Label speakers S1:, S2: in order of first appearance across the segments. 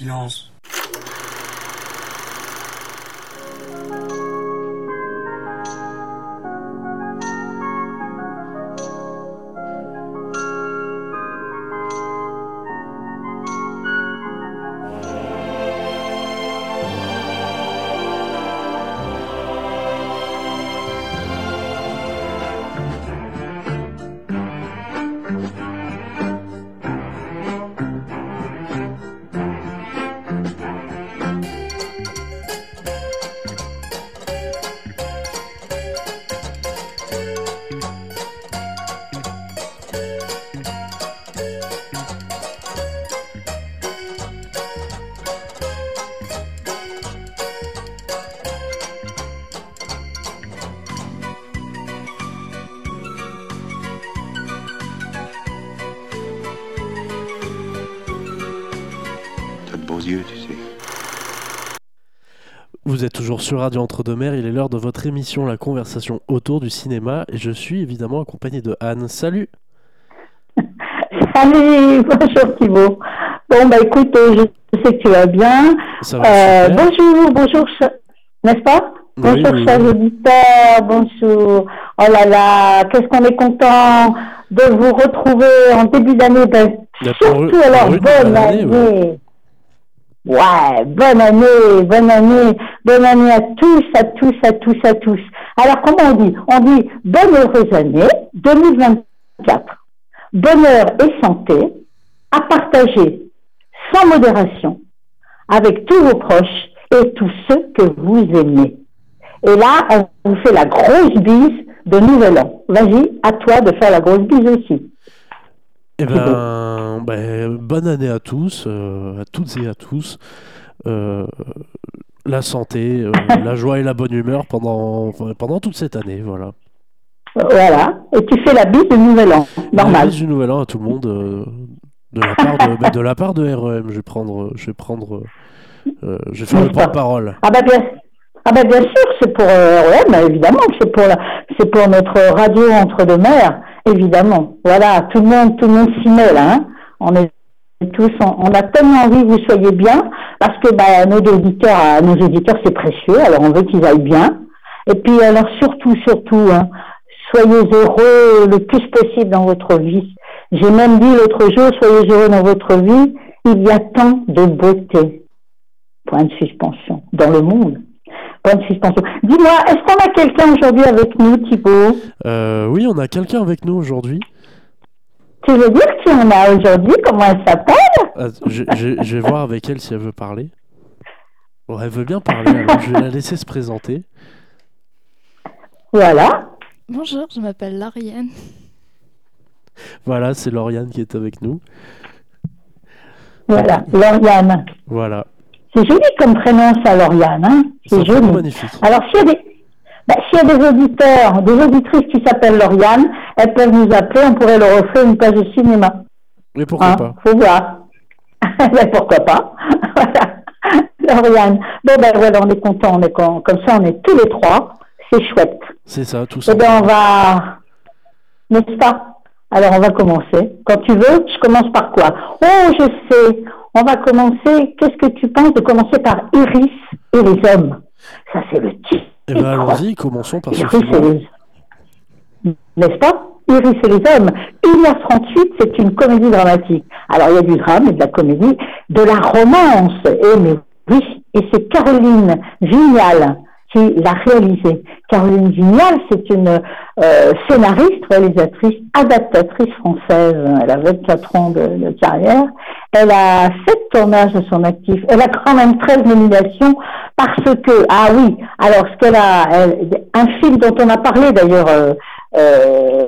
S1: Silence.
S2: Toujours sur Radio Entre-deux-Mers, il est l'heure de votre émission La conversation autour du cinéma et je suis évidemment accompagné de Anne. Salut
S3: Salut, bonjour Thibaut. Bon, bah écoute, euh, je sais que tu vas bien.
S2: Ça va
S3: Euh, bonjour, bonjour, n'est-ce pas?
S2: Oui,
S3: Bonjour,
S2: oui,
S3: chers auditeurs, bonjour. Oh là là, qu'est-ce qu'on est content de vous retrouver en début d'année. Ben,
S2: pour-
S3: surtout alors, bonne
S2: année,
S3: année.
S2: ouais.
S3: Ouais, bonne année, bonne année, bonne année à tous, à tous, à tous, à tous. Alors, comment on dit? On dit bonne heureuse année 2024. Bonheur et santé à partager sans modération avec tous vos proches et tous ceux que vous aimez. Et là, on vous fait la grosse bise de Nouvel An. Vas-y, à toi de faire la grosse bise aussi.
S2: Eh ben, ben, bonne année à tous, euh, à toutes et à tous. Euh, la santé, euh, la joie et la bonne humeur pendant, pendant toute cette année, voilà.
S3: Voilà. Et tu fais la bise de Nouvel An. Normal.
S2: Bise du nouvel an à tout le monde de la part de, ben, de la part de REM. Je vais prendre, je vais prendre, je vais faire le porte-parole.
S3: Ah bah bien, ah bah bien sûr, c'est pour REM, évidemment, c'est pour la- c'est pour notre radio entre deux mers, évidemment. Voilà, tout le monde, tout le monde s'y met là. hein. On est tous, on, a tellement envie que vous soyez bien, parce que bah, nos auditeurs, euh, nos auditeurs c'est précieux, alors on veut qu'ils aillent bien. Et puis alors surtout, surtout, hein, soyez heureux le plus possible dans votre vie. J'ai même dit l'autre jour, soyez heureux dans votre vie. Il y a tant de beauté. Point de suspension dans le monde. Suspension. Dis-moi, est-ce qu'on a quelqu'un aujourd'hui avec nous, Thibaut
S2: Euh, oui, on a quelqu'un avec nous aujourd'hui.
S3: Tu veux dire qui on a aujourd'hui Comment elle s'appelle
S2: Ah, Je, je- je vais voir avec elle si elle veut parler. Bon, elle veut bien parler, alors je vais la laisser se présenter.
S3: Voilà.
S4: Bonjour, je m'appelle Lauriane.
S2: Voilà, c'est Lauriane qui est avec nous.
S3: Voilà, Lauriane.
S2: Voilà.
S3: C'est joli comme prénom, ça, Lauriane. Hein
S2: C'est
S3: joli.
S2: magnifique.
S3: Alors, s'il y, a des... bah, s'il y a des auditeurs, des auditrices qui s'appellent Lauriane, elles peuvent nous appeler, on pourrait leur offrir une page de cinéma.
S2: Mais pourquoi
S3: Hein,
S2: pas?
S3: Faut voir. ben, pourquoi pas Voilà. Lauriane. Bon, ben voilà, on est content, on est con- comme ça, on est tous les trois. C'est chouette.
S2: C'est ça, tout
S3: Eh
S2: ça.
S3: bien, on va. N'est-ce pas? Alors, on va commencer. Quand tu veux, je commence par quoi? Oh, je sais. On va commencer. Qu'est-ce que tu penses de commencer par Iris et les hommes? Ça, c'est le titre.
S2: Eh ben allons-y, commençons par ce
S3: Iris et les... N'est-ce pas? Iris et les hommes. 1h38, c'est une comédie dramatique. Alors, il y a du drame et de la comédie, de la romance. Et, mais oui, et c'est Caroline Vignal qui l'a réalisé. Caroline Vignal, c'est une euh, scénariste, réalisatrice, adaptatrice française. Elle a 24 ans de, carrière. Elle a 7 tournages de son actif. Elle a quand même 13 nominations parce que, ah oui, alors ce qu'elle a, elle- un film dont on a parlé d'ailleurs euh, euh,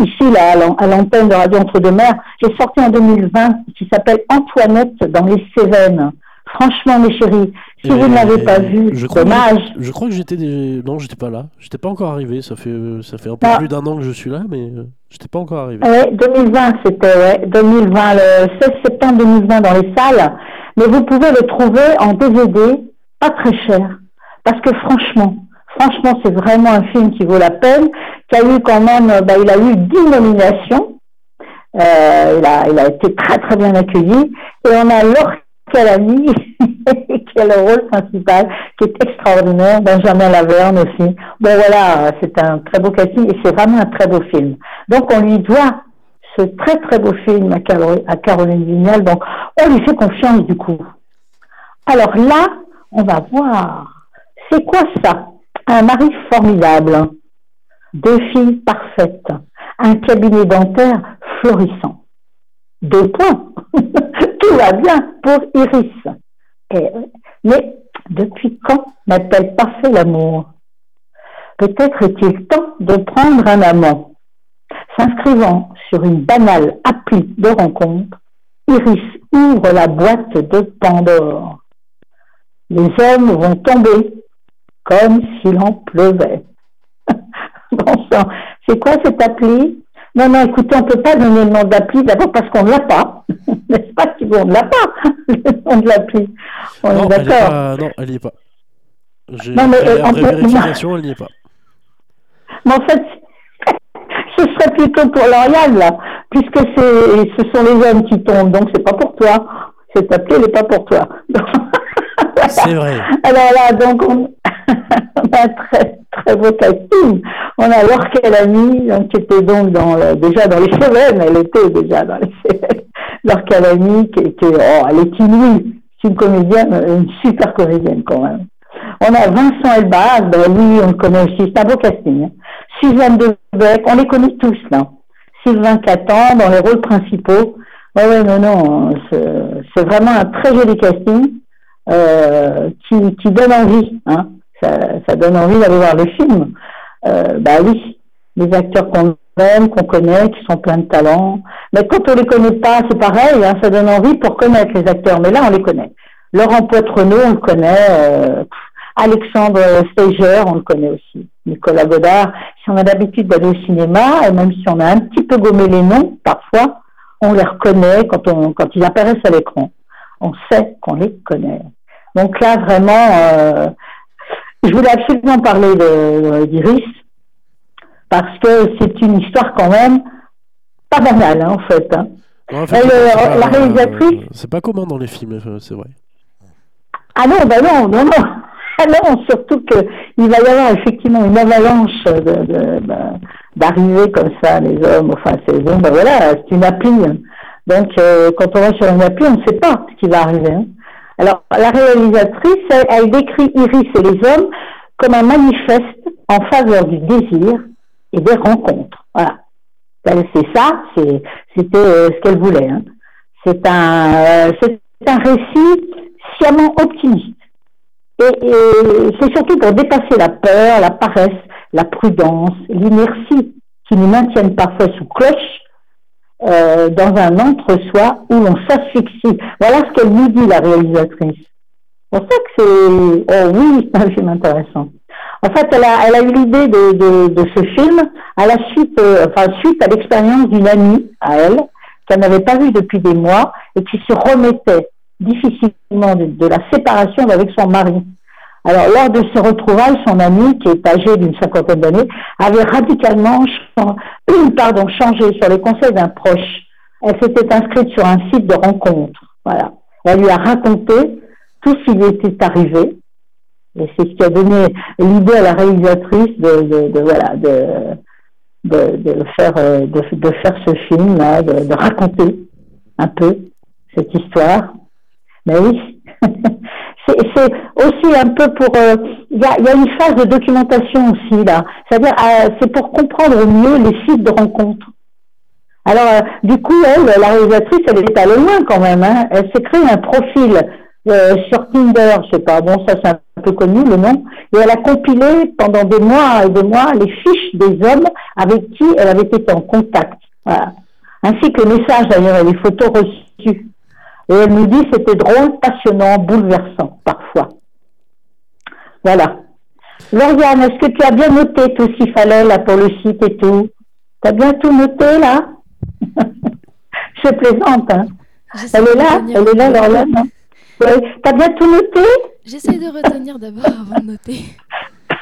S3: ici là, à l'antenne de Radio Entre-deux-Mers, j'ai sorti en 2020 qui s'appelle Antoinette dans les Cévennes. Franchement, mes chéris, si vous ne l'avez pas vu,
S2: je
S3: dommage.
S2: que, je crois que j'étais des... non, j'étais pas là. J'étais pas encore arrivé. Ça fait ça fait un peu
S3: Ah.
S2: plus d'un an que je suis là, mais euh, j'étais pas encore arrivé.
S3: Ouais, 2020, c'était ouais, 2020, le 16 septembre 2020 dans les salles. Mais vous pouvez le trouver en DVD, pas très cher. Parce que franchement, franchement, c'est vraiment un film qui vaut la peine, qui a eu quand même, bah, il a eu 10 nominations. Euh, il, a, il a été très très bien accueilli. Et on a Laure quel ami le rôle principal, qui est extraordinaire, Benjamin Laverne aussi. Bon voilà, c'est un très beau casting et c'est vraiment un très beau film. Donc on lui doit ce très très beau film à, à Caroline Vignal, donc on lui fait confiance du coup. Alors là, on va voir, c'est quoi ça? Un mari formidable, deux filles parfaites, un cabinet dentaire florissant. Deux points. Tout va bien pour Iris. mais depuis quand n'a-t-elle pas fait l'amour? Peut-être est-il temps de prendre un amant. S'inscrivant sur une banale appli de rencontre, Iris ouvre la boîte de Pandore. Les hommes vont tomber comme s'il en pleuvait. bon sang, c'est quoi cette appli? Non, non, écoutez, on ne peut pas donner le nom d'appli, d'abord parce qu'on ne l'a pas. N'est-ce pas, Thibault On ne l'a pas, le nom de l'appli? On
S2: non,
S3: est d'accord.
S2: Non, elle n'y est pas.
S3: Non, mais
S2: euh,
S3: peut-
S2: vérification, elle n'y est pas.
S3: Mais en fait, ce serait plutôt pour Lauriane, là, puisque c'est, ce sont les hommes qui tombent, donc c'est pas pour toi. Cette appli, elle n'est pas pour toi.
S2: C'est vrai.
S3: Alors là, donc, on, on a un très, très beau casting. On a Laure Calamy, donc, qui était donc dans, déjà dans les Cévennes, elle était déjà dans les Cévennes. Laure qui était, oh, elle est inouïe. C'est une comédienne, une super comédienne quand même. On a Vincent Elbaz, ben oui, on le connaît aussi, c'est un beau casting. hein. Suzanne Debec, on les connaît tous là. Sylvain Catan dans les rôles principaux. Ouais, ouais, non, non, c'est vraiment un très joli casting euh, qui, qui donne envie. Hein. Ça, donne envie d'aller voir le film. Euh, bah oui, les acteurs qu'on aime, qu'on connaît, qui sont pleins de talent. Mais quand on les connaît pas, c'est pareil, hein, ça donne envie pour connaître les acteurs. Mais là, on les connaît. Laurent Poitrenaud, on le connaît. euh, Alexandre Steiger, on le connaît aussi. Nicolas Godard. Si on a l'habitude d'aller au cinéma, et même si on a un petit peu gommé les noms, parfois, on les reconnaît quand, on, quand ils apparaissent à l'écran. On sait qu'on les connaît. Donc là, vraiment, euh, je voulais absolument parler de- d'Iris, parce que c'est une histoire quand même pas banale, hein, en fait. hein.
S2: Non,
S3: Elle,
S2: effectivement,
S3: euh,
S2: c'est pas-
S3: la réalisatrice
S2: C'est pas commun dans les films, euh, c'est vrai.
S3: Ah non, ben non, non, non. Ah non, surtout qu'il va y avoir effectivement une avalanche de- de- de- d'arrivées comme ça, les hommes, enfin, c'est bon, ben voilà, c'est une appli. Donc, euh, quand on va sur une appli, on ne sait pas ce qui va arriver. hein. Alors, la réalisatrice, elle, décrit Iris et les hommes comme un manifeste en faveur du désir et des rencontres. Voilà. Ben, C'est ça, c'était euh, ce qu'elle voulait. hein. C'est un, euh, un récit sciemment optimiste. Et, et c'est surtout pour dépasser la peur, la paresse, la prudence, l'inertie qui nous maintiennent parfois sous cloche euh, dans un entre-soi où l'on s'asphyxie. Voilà ce qu'elle nous dit, la réalisatrice. C'est pour ça que c'est... Oh oui, c'est un film intéressant. En fait, elle a, elle a eu l'idée de, de, de ce film à la suite, euh, enfin, suite à l'expérience d'une amie à elle qu'elle n'avait pas vue depuis des mois et qui se remettait difficilement de, de la séparation avec son mari. Alors, lors de ce retrouvailles, son amie, qui est âgée d'une cinquantaine d'années, avait radicalement pardon, changé sur les conseils d'un proche. Elle s'était inscrite sur un site de rencontre. Voilà. Elle lui a raconté tout ce qui lui était arrivé. Et c'est ce qui a donné l'idée à la réalisatrice de, faire, euh, faire ce film, là, de, de raconter un peu cette histoire. Mais oui, c'est aussi un peu pour. euh, Il y, a, une phase de documentation aussi là. C'est-à-dire, euh, c'est pour comprendre mieux les sites de rencontres. Alors, euh, du coup, elle, la réalisatrice, elle est allée loin quand même. Hein. Elle s'est créé un profil sur Tinder, je sais pas, bon, ça c'est un peu connu le nom, et elle a compilé pendant des mois et des mois les fiches des hommes avec qui elle avait été en contact. Voilà. Ainsi que les messages d'ailleurs et les photos reçues. Et elle nous dit c'était drôle, passionnant, bouleversant, parfois. Voilà. Lauriane, est-ce que tu as bien noté tout ce qu'il fallait là pour le site et tout? Tu as bien tout noté là? Je plaisante, hein.
S4: J'essaie
S3: Elle est là, elle est là, Lauriane. hein Ouais. T'as bien tout noté?
S4: J'essaie de retenir d'abord avant de noter.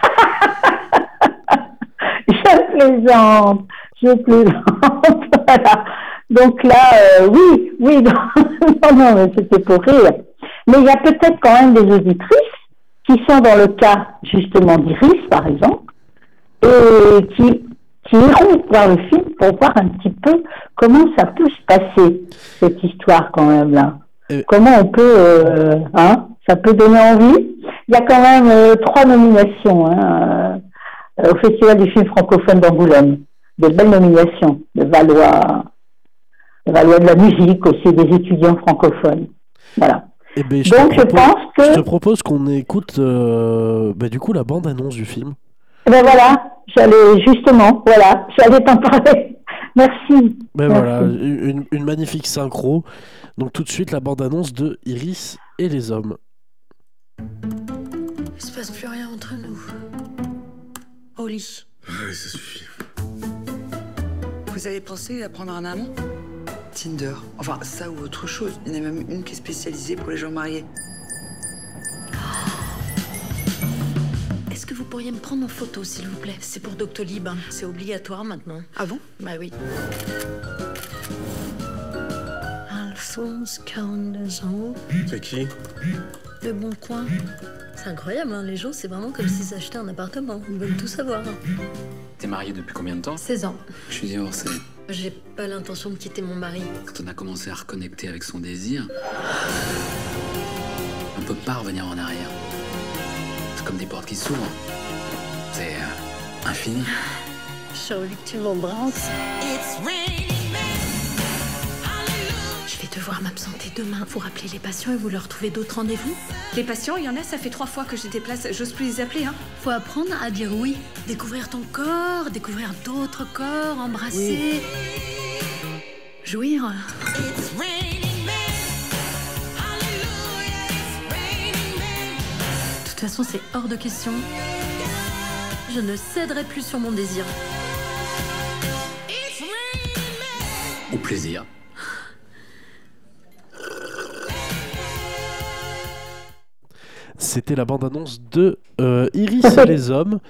S3: Je plaisante, je plaisante. voilà. Donc là, euh, oui, oui, non, non, mais c'était pour rire. Mais il y a peut-être quand même des auditrices qui sont dans le cas justement d'Iris, par exemple, et qui, qui iront voir le film pour voir un petit peu comment ça peut se passer, cette histoire quand même là.
S2: Et-
S3: Comment on peut, euh, hein, ça peut donner envie. Il y a quand même euh, trois nominations hein, euh, au Festival du film francophone d'Angoulême. De belles nominations, de Valois, de Valois de la musique aussi, des étudiants francophones. Voilà.
S2: Eh ben, je
S3: Donc je
S2: propose,
S3: pense que,
S2: je te propose qu'on écoute euh, bah, du coup la bande-annonce du film.
S3: eh ben voilà, j'allais justement, voilà, j'allais t'en parler. Merci.
S2: Ben
S3: Merci.
S2: voilà, une, une magnifique synchro. Donc tout de suite la bande-annonce de Iris et les hommes.
S1: Il se passe plus rien entre nous. Au lit.
S5: Ouais, ça suffit.
S6: Vous avez pensé à prendre un amant Tinder. Enfin, ça ou autre chose. Il y en a même une qui est spécialisée pour les gens mariés.
S1: Est-ce que vous pourriez me prendre en photo, s'il vous plaît? C'est pour Doctolib. hein. C'est obligatoire maintenant.
S6: Ah bon?
S1: Bah oui. Alphonse, 42 ans.
S5: C'est qui?
S1: Le Bon Coin. C'est incroyable, hein. les gens, c'est vraiment comme s'ils achetaient un appartement. Ils veulent tout savoir.
S7: T'es marié depuis combien de temps
S1: 16 ans.
S7: Je suis divorcé.
S1: J'ai pas l'intention de quitter mon mari.
S7: Quand on a commencé à reconnecter avec son désir, on peut pas revenir en arrière. C'est comme des portes qui s'ouvrent. C'est euh, infini.
S1: J'ai envie que tu m'embrasses. Je vais devoir m'absenter demain. Vous rappelez les patients et vous leur trouvez d'autres rendez-vous?
S8: Les patients, il y en a, ça fait trois fois que je déplace. J'ose plus les appeler, hein.
S1: Faut apprendre à dire oui. Découvrir ton corps, découvrir d'autres corps, embrasser. Jouir. De toute façon, c'est hors de question. Je ne céderai plus sur mon désir.
S7: Au plaisir.
S2: C'était la bande-annonce de euh, Iris et les hommes.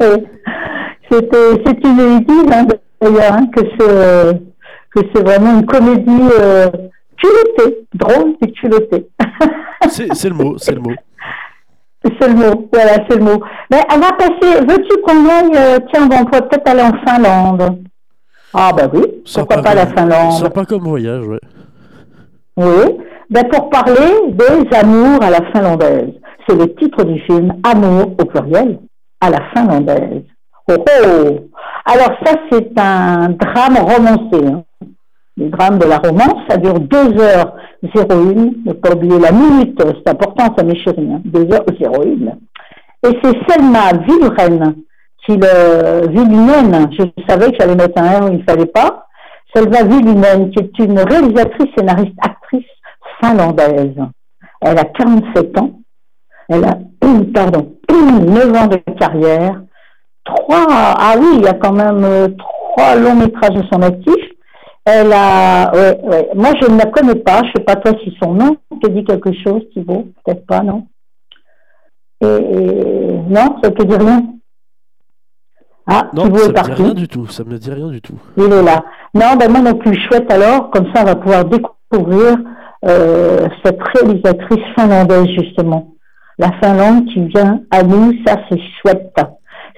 S3: Oui. C'est une église, hein, d'ailleurs, hein, que c'est vraiment une comédie euh, culottée, drôle et culottée.
S2: C'est le mot, c'est le mot.
S3: c'est le mot, voilà, c'est le mot. Mais on va passer, veux-tu qu'on aille, euh, tiens, bon, on pourrait peut-être aller en Finlande. Ah bah oui, pourquoi pas la
S2: comme,
S3: Finlande
S2: Sympa comme voyage, ouais.
S3: Oui, ben pour parler des amours à la finlandaise. C'est le titre du film, Amour au pluriel à la finlandaise. Oh oh Alors ça, c'est un drame romancé. Hein. Le drame de la romance, ça dure 2h01. Ne pas oublier la minute, c'est important, ça mes chéris. Hein. 2h01. Et c'est Selma Villeren qui le Villinen, je savais que j'allais mettre un R il ne fallait pas. Selma Villinen, qui est une réalisatrice, scénariste, actrice finlandaise. Elle a 47 ans. Elle a, pardon, 9 ans de carrière. Trois, ah oui, il y a quand même euh, trois longs métrages de son actif. Elle a, ouais, ouais. Moi, je ne la connais pas. Je sais pas toi si son nom te dit quelque chose, Thibault. Peut-être pas, non? Et, et- non, ça te dit rien? Ah,
S2: Non,
S3: Thibault
S2: ça
S3: est
S2: me dit
S3: parti.
S2: rien du tout. Ça me dit rien du tout.
S3: Il est là. Non, ben moi non plus. Chouette alors, comme ça on va pouvoir découvrir euh, cette réalisatrice finlandaise justement. La Finlande qui vient à nous, ça c'est chouette.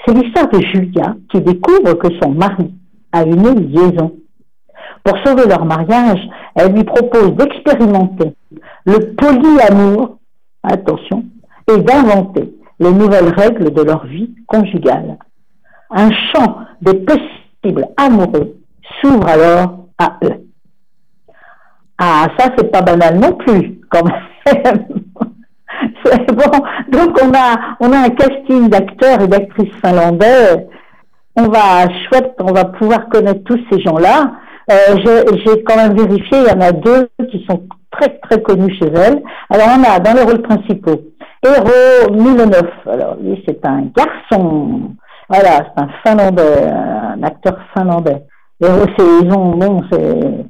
S3: C'est l'histoire de Julia qui découvre que son mari a une liaison. Pour sauver leur mariage, elle lui propose d'expérimenter le polyamour, attention, et d'inventer les nouvelles règles de leur vie conjugale. Un champ des possibles amoureux s'ouvre alors à eux. Ah, ça, c'est pas banal non plus, quand même. Bon. Donc, on a, on a un casting d'acteurs et d'actrices finlandais. On va, chouette, on va pouvoir connaître tous ces gens-là. Euh, j'ai quand même vérifié, il y en a deux qui sont très, très connus chez elle. Alors, on a dans les rôles principaux, Eero Milonov. Alors, lui, c'est un garçon. Voilà, c'est un finlandais, un acteur finlandais. Eux, c'est- ils ont, bon, c'est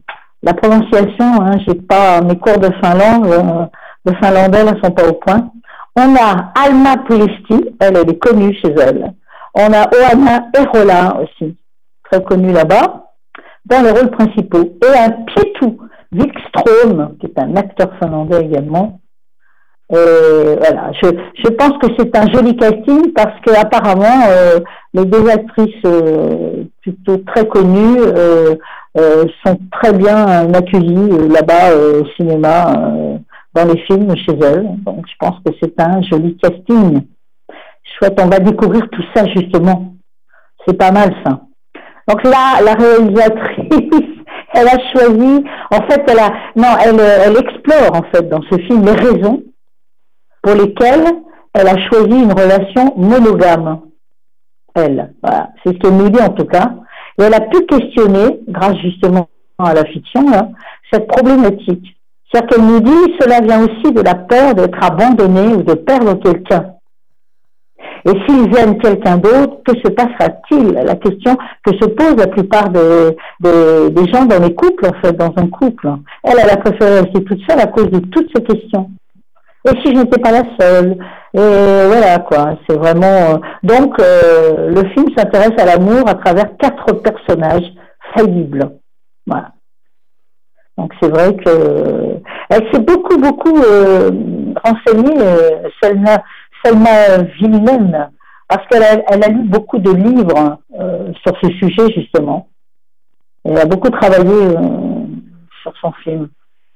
S3: la prononciation, hein, mes cours de finlande, euh, finlandais, là, sont pas au point. On a Alma Pulisti, elle, est connue chez elle. On a Oana Erola aussi, très connue là-bas, dans les rôles principaux. Et un Pietou Wikström, qui est un acteur finlandais également. Voilà, je, pense que c'est un joli casting parce que apparemment euh, les deux actrices euh, plutôt très connues sont très bien accueillies là-bas au cinéma, dans les films chez elles. Donc je pense que c'est un joli casting. Chouette, on va découvrir tout ça justement. C'est pas mal ça. Donc là, la réalisatrice, elle a choisi, en fait, elle a, non, elle, elle explore en fait dans ce film les raisons pour lesquelles elle a choisi une relation monogame. Elle, voilà. c'est ce qu'elle nous dit en tout cas. Et elle a pu questionner, grâce justement à la fiction, cette problématique. C'est-à-dire qu'elle nous dit, cela vient aussi de la peur d'être abandonné ou de perdre quelqu'un. Et s'ils aiment quelqu'un d'autre, que se passera-t-il? La question que se pose la plupart des, des, gens dans les couples, en fait, dans un couple. Elle, elle a préféré rester toute seule à cause de toutes ces questions. Et si je n'étais pas la seule Et voilà, quoi. C'est vraiment... Euh, donc, euh, le film s'intéresse à l'amour à travers quatre personnages faillibles. Voilà. Donc, c'est vrai que... Elle s'est beaucoup, beaucoup euh, renseignée, Selma, Selma Villen, parce qu'elle a, elle a lu beaucoup de livres sur ce sujet, justement. Elle a beaucoup travaillé sur son film,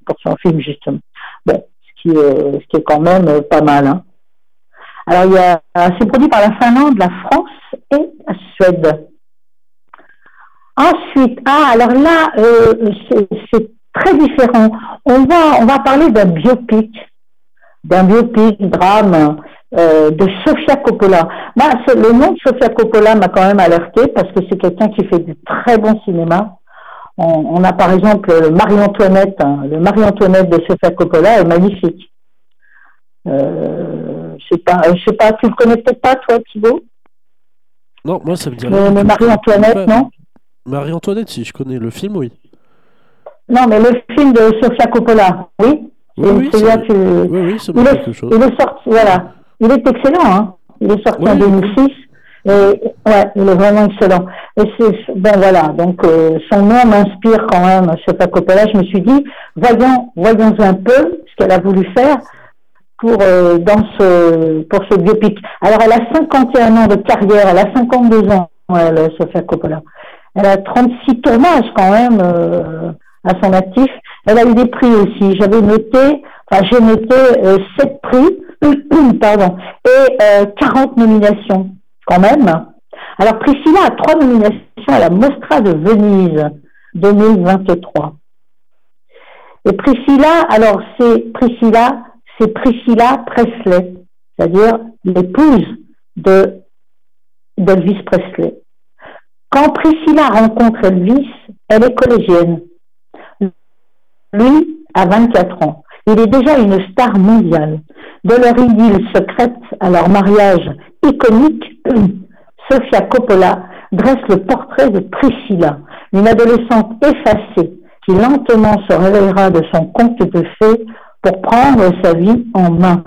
S3: pour son film, justement. Bon, ce qui est, quand même pas mal. Hein. Alors, il y a, c'est produit par la Finlande, la France et la Suède. Ensuite, ah, alors là, euh, c'est, très différent. On va, on va parler d'un biopic, d'un biopic, drame euh, de Sofia Coppola. Bah, le nom de Sofia Coppola m'a quand même alerté parce que c'est quelqu'un qui fait du très bon cinéma. On, a par exemple Marie-Antoinette, hein. le Marie-Antoinette de Sofia Coppola est magnifique. Euh, je sais pas, je sais pas, tu le connais peut-être pas toi, Thibault
S2: Non, moi ça me dit
S3: rien. Le, Marie-Antoinette, non?
S2: Marie-Antoinette, si je connais le film, oui.
S3: Non, mais le film de Sofia Coppola, oui.
S2: Oui, oui,
S3: c'est
S2: tu... oui, oui, ça
S3: il, est, quelque chose. il est sorti, voilà. Il est excellent, hein. Il est sorti en 2006. Et, ouais, il est vraiment excellent. Et c'est, ben voilà, donc euh, son nom m'inspire quand même, Sofia Coppola. Je me suis dit, voyons, voyons un peu ce qu'elle a voulu faire pour euh, dans ce pour ce biopic. Alors elle a 51 ans de carrière, elle a 52 ans, elle, Sofia Coppola. Elle a 36 tournages quand même euh, à son actif. Elle a eu des prix aussi. J'avais noté, enfin j'ai noté 7 prix, pardon, et 40 nominations quand même. Alors Priscilla a trois nominations à la Mostra de Venise 2023. Et Priscilla, alors c'est Priscilla, c'est Priscilla Presley, c'est-à-dire l'épouse de d'Elvis Presley. Quand Priscilla rencontre Elvis, elle est collégienne. Lui a 24 ans. Il est déjà une star mondiale. De leur idylle secrète à leur mariage iconique, Sofia Coppola dresse le portrait de Priscilla, une adolescente effacée qui lentement se réveillera de son conte de fées pour prendre sa vie en main.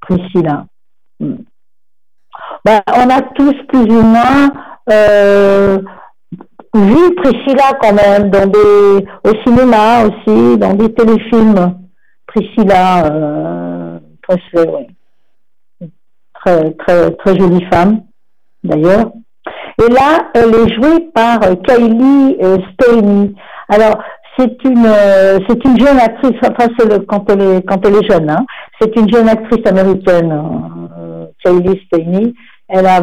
S3: Priscilla. Hmm. Ben, on a tous plus ou moins euh, vu Priscilla quand même dans des, au cinéma aussi, dans des téléfilms. Priscilla euh, oui très, très, très jolie femme, d'ailleurs. Et là, elle est jouée par euh, Kylie euh, Stoney. Alors, c'est une, euh, c'est une jeune actrice, enfin, c'est le, quand elle est, quand elle est jeune, hein. c'est une jeune actrice américaine, Kylie Stoney. Elle a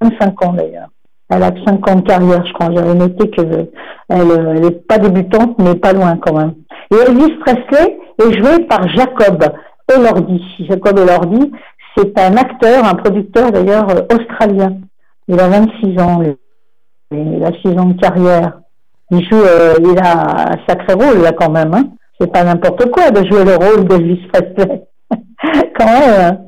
S3: 25 ans d'ailleurs. Elle a 5 ans de carrière, je crois. J'avais noté qu'elle elle n'est pas débutante, mais pas loin quand même. Et Elvis Presley est joué par Jacob Elordi. Jacob Elordi, c'est un acteur, un producteur d'ailleurs euh, australien. Il a 26 ans, il a 6 ans de carrière. Il joue, euh, il a un sacré rôle là quand même. Hein. C'est pas n'importe quoi de jouer le rôle d'Elvis Presley. quand même. Hein.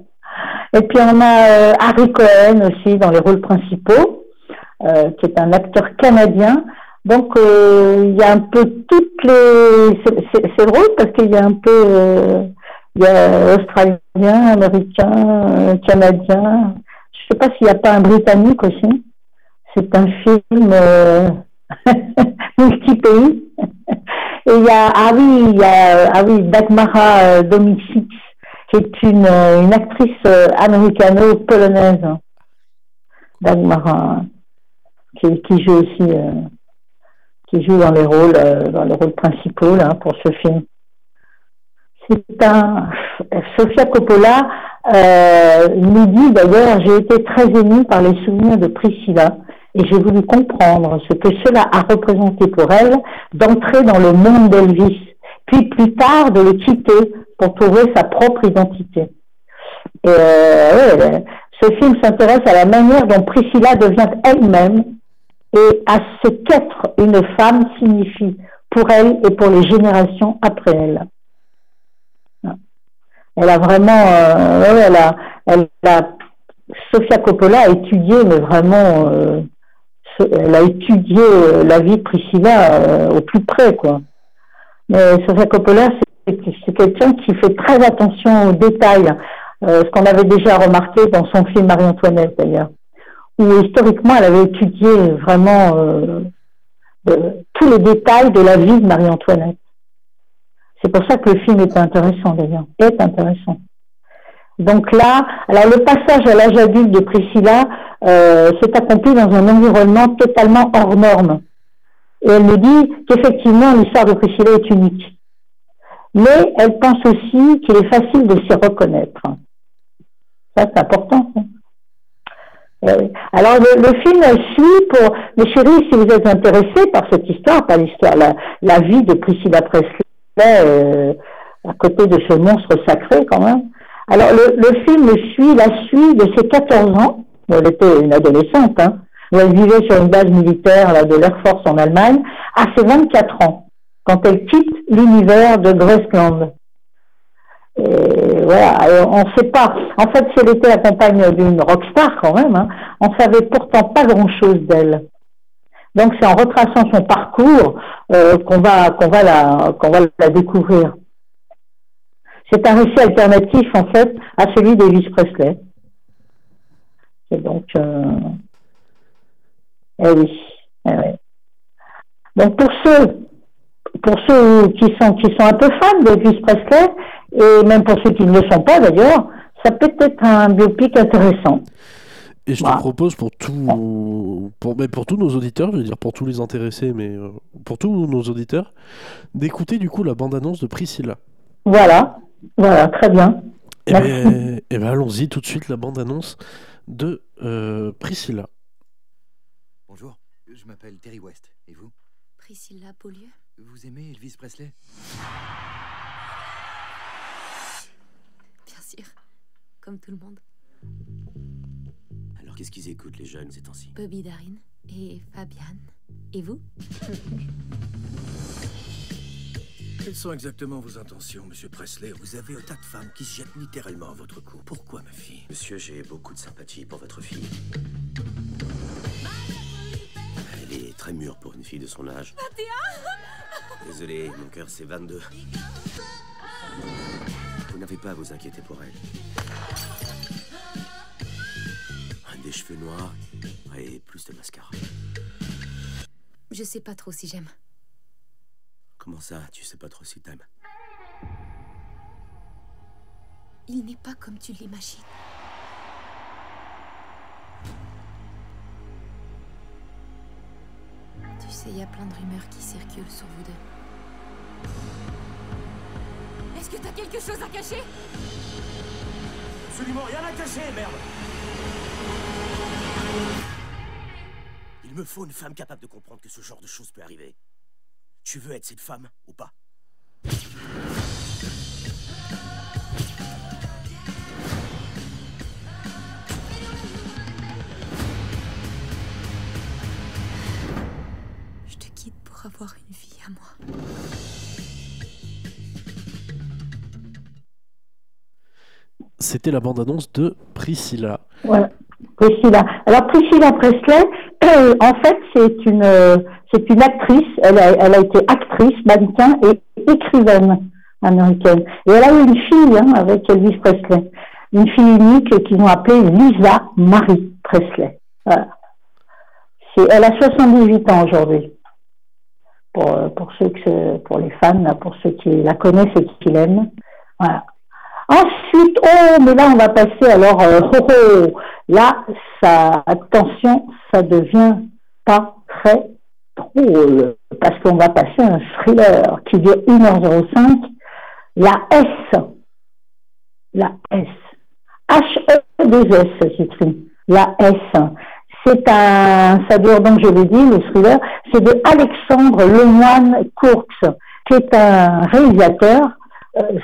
S3: Et puis on a euh, Harry Cohen aussi dans les rôles principaux, qui est un acteur canadien. Donc il y a un peu toutes les. C'est drôle parce qu'il y a un peu il y a australien, américain, canadien. Je ne sais pas s'il n'y a pas un britannique aussi. C'est un film euh, multi-pays. Et il y a, ah oui, il y a, ah oui, Dagmara euh, Domicic, qui est une, euh, une actrice euh, américano-polonaise. Dagmara, qui, qui joue aussi, euh, qui joue dans les rôles, euh, dans les rôles principaux pour ce film. C'est un, Sofia Coppola euh, nous dit d'ailleurs, j'ai été très émue par les souvenirs de Priscilla et j'ai voulu comprendre ce que cela a représenté pour elle d'entrer dans le monde d'Elvis, puis plus tard de le quitter pour trouver sa propre identité. Euh, ce film s'intéresse à la manière dont Priscilla devient elle-même et à ce qu'être une femme signifie pour elle et pour les générations après elle. Elle a vraiment, euh, elle a, elle a, Sofia Coppola a étudié, mais vraiment, euh, elle a étudié euh, la vie de Priscilla euh, au plus près, quoi. Mais Sofia Coppola, c'est quelqu'un qui fait très attention aux détails, euh, ce qu'on avait déjà remarqué dans son film Marie-Antoinette, d'ailleurs, où historiquement, elle avait étudié vraiment tous les détails de la vie de Marie-Antoinette. C'est pour ça que le film est intéressant d'ailleurs, est intéressant. Donc là, alors le passage à l'âge adulte de Priscilla euh, s'est accompli dans un environnement totalement hors norme. Et elle me dit qu'effectivement l'histoire de Priscilla est unique. Mais elle pense aussi qu'il est facile de s'y reconnaître. Ça, c'est important. Euh, alors le, film suit pour mes chéris, si vous êtes intéressés par cette histoire, par l'histoire, la vie de Priscilla Presley, euh, à côté de ce monstre sacré quand même. Alors le, le film suit la suite de ses 14 ans, elle était une adolescente, hein, où elle vivait sur une base militaire là, de l'Air Force en Allemagne, à ses 24 ans, quand elle quitte l'univers de Graceland. Et voilà, on ne sait pas. En fait, si elle était la compagne d'une rockstar quand même, hein, on savait pourtant pas grand-chose d'elle. Donc c'est en retraçant son parcours euh, qu'on va qu'on va la qu'on va la découvrir. C'est un récit alternatif en fait à celui d'Elvis Presley. Et donc, euh... eh eh oui. Donc pour ceux pour ceux qui sont qui sont un peu fans d'Elvis Presley et même pour ceux qui ne le sont pas d'ailleurs, ça peut être un biopic intéressant.
S2: Et je te
S3: Voilà.
S2: propose pour tout, pour, mais pour tous nos auditeurs, je veux dire pour tous les intéressés, mais euh, pour tous nos auditeurs, d'écouter du coup la bande-annonce de Priscilla.
S3: Voilà, voilà, très bien.
S2: Et
S3: Merci.
S2: ben, eh ben, allons-y tout de suite la bande-annonce de euh, Priscilla.
S5: Bonjour, je m'appelle Terry West. Et vous?
S1: Priscilla Beaulieu
S5: Vous aimez Elvis Presley?
S1: Bien sûr. Comme tout le monde.
S5: Qu'est-ce qu'ils écoutent les jeunes ces temps-ci
S1: Bobby Darin et Fabian. Et vous
S5: Quelles sont exactement vos intentions, monsieur Presley? Vous avez un tas de femmes qui se jettent littéralement à votre cou. Pourquoi, ma fille? Monsieur, j'ai beaucoup de sympathie pour votre fille. Elle est très mûre pour une fille de son âge. Désolé, mon cœur c'est 22. Vous n'avez pas à vous inquiéter pour elle. Des cheveux noirs et plus de mascara.
S1: Je sais pas trop si j'aime.
S5: Comment ça, tu sais pas trop si t'aimes?
S1: Il n'est pas comme tu l'imagines. Tu sais, il y a plein de rumeurs qui circulent sur vous deux. Est-ce que t'as quelque chose à cacher?
S5: Absolument rien à cacher, merde Il me faut une femme capable de comprendre que ce genre de choses peut arriver. Tu veux être cette femme ou pas?
S1: Je te quitte pour avoir une vie à moi.
S2: C'était la bande-annonce de Priscilla.
S3: Ouais, Priscilla. Alors Priscilla Presley, euh, en fait, c'est une, euh, actrice. Elle a, été actrice, mannequin et écrivaine américaine. Et elle a eu une fille hein, avec Elvis Presley, une fille unique qu'ils ont appelée Lisa Marie Presley. Elle a 78 ans aujourd'hui. pour, pour, ceux pour les fans, pour ceux qui la connaissent et qui l'aiment. Voilà. Ensuite, oh, mais là, on va passer alors, euh, oh, oh, là, attention, ça devient pas très drôle, parce qu'on va passer un thriller qui dure 1h05, la S, la S, H-E-2-S, j'écris, la S. C'est un, ça dure donc, je l'ai dit, le thriller, c'est de Alexandre Lemoine Courx, qui est un réalisateur,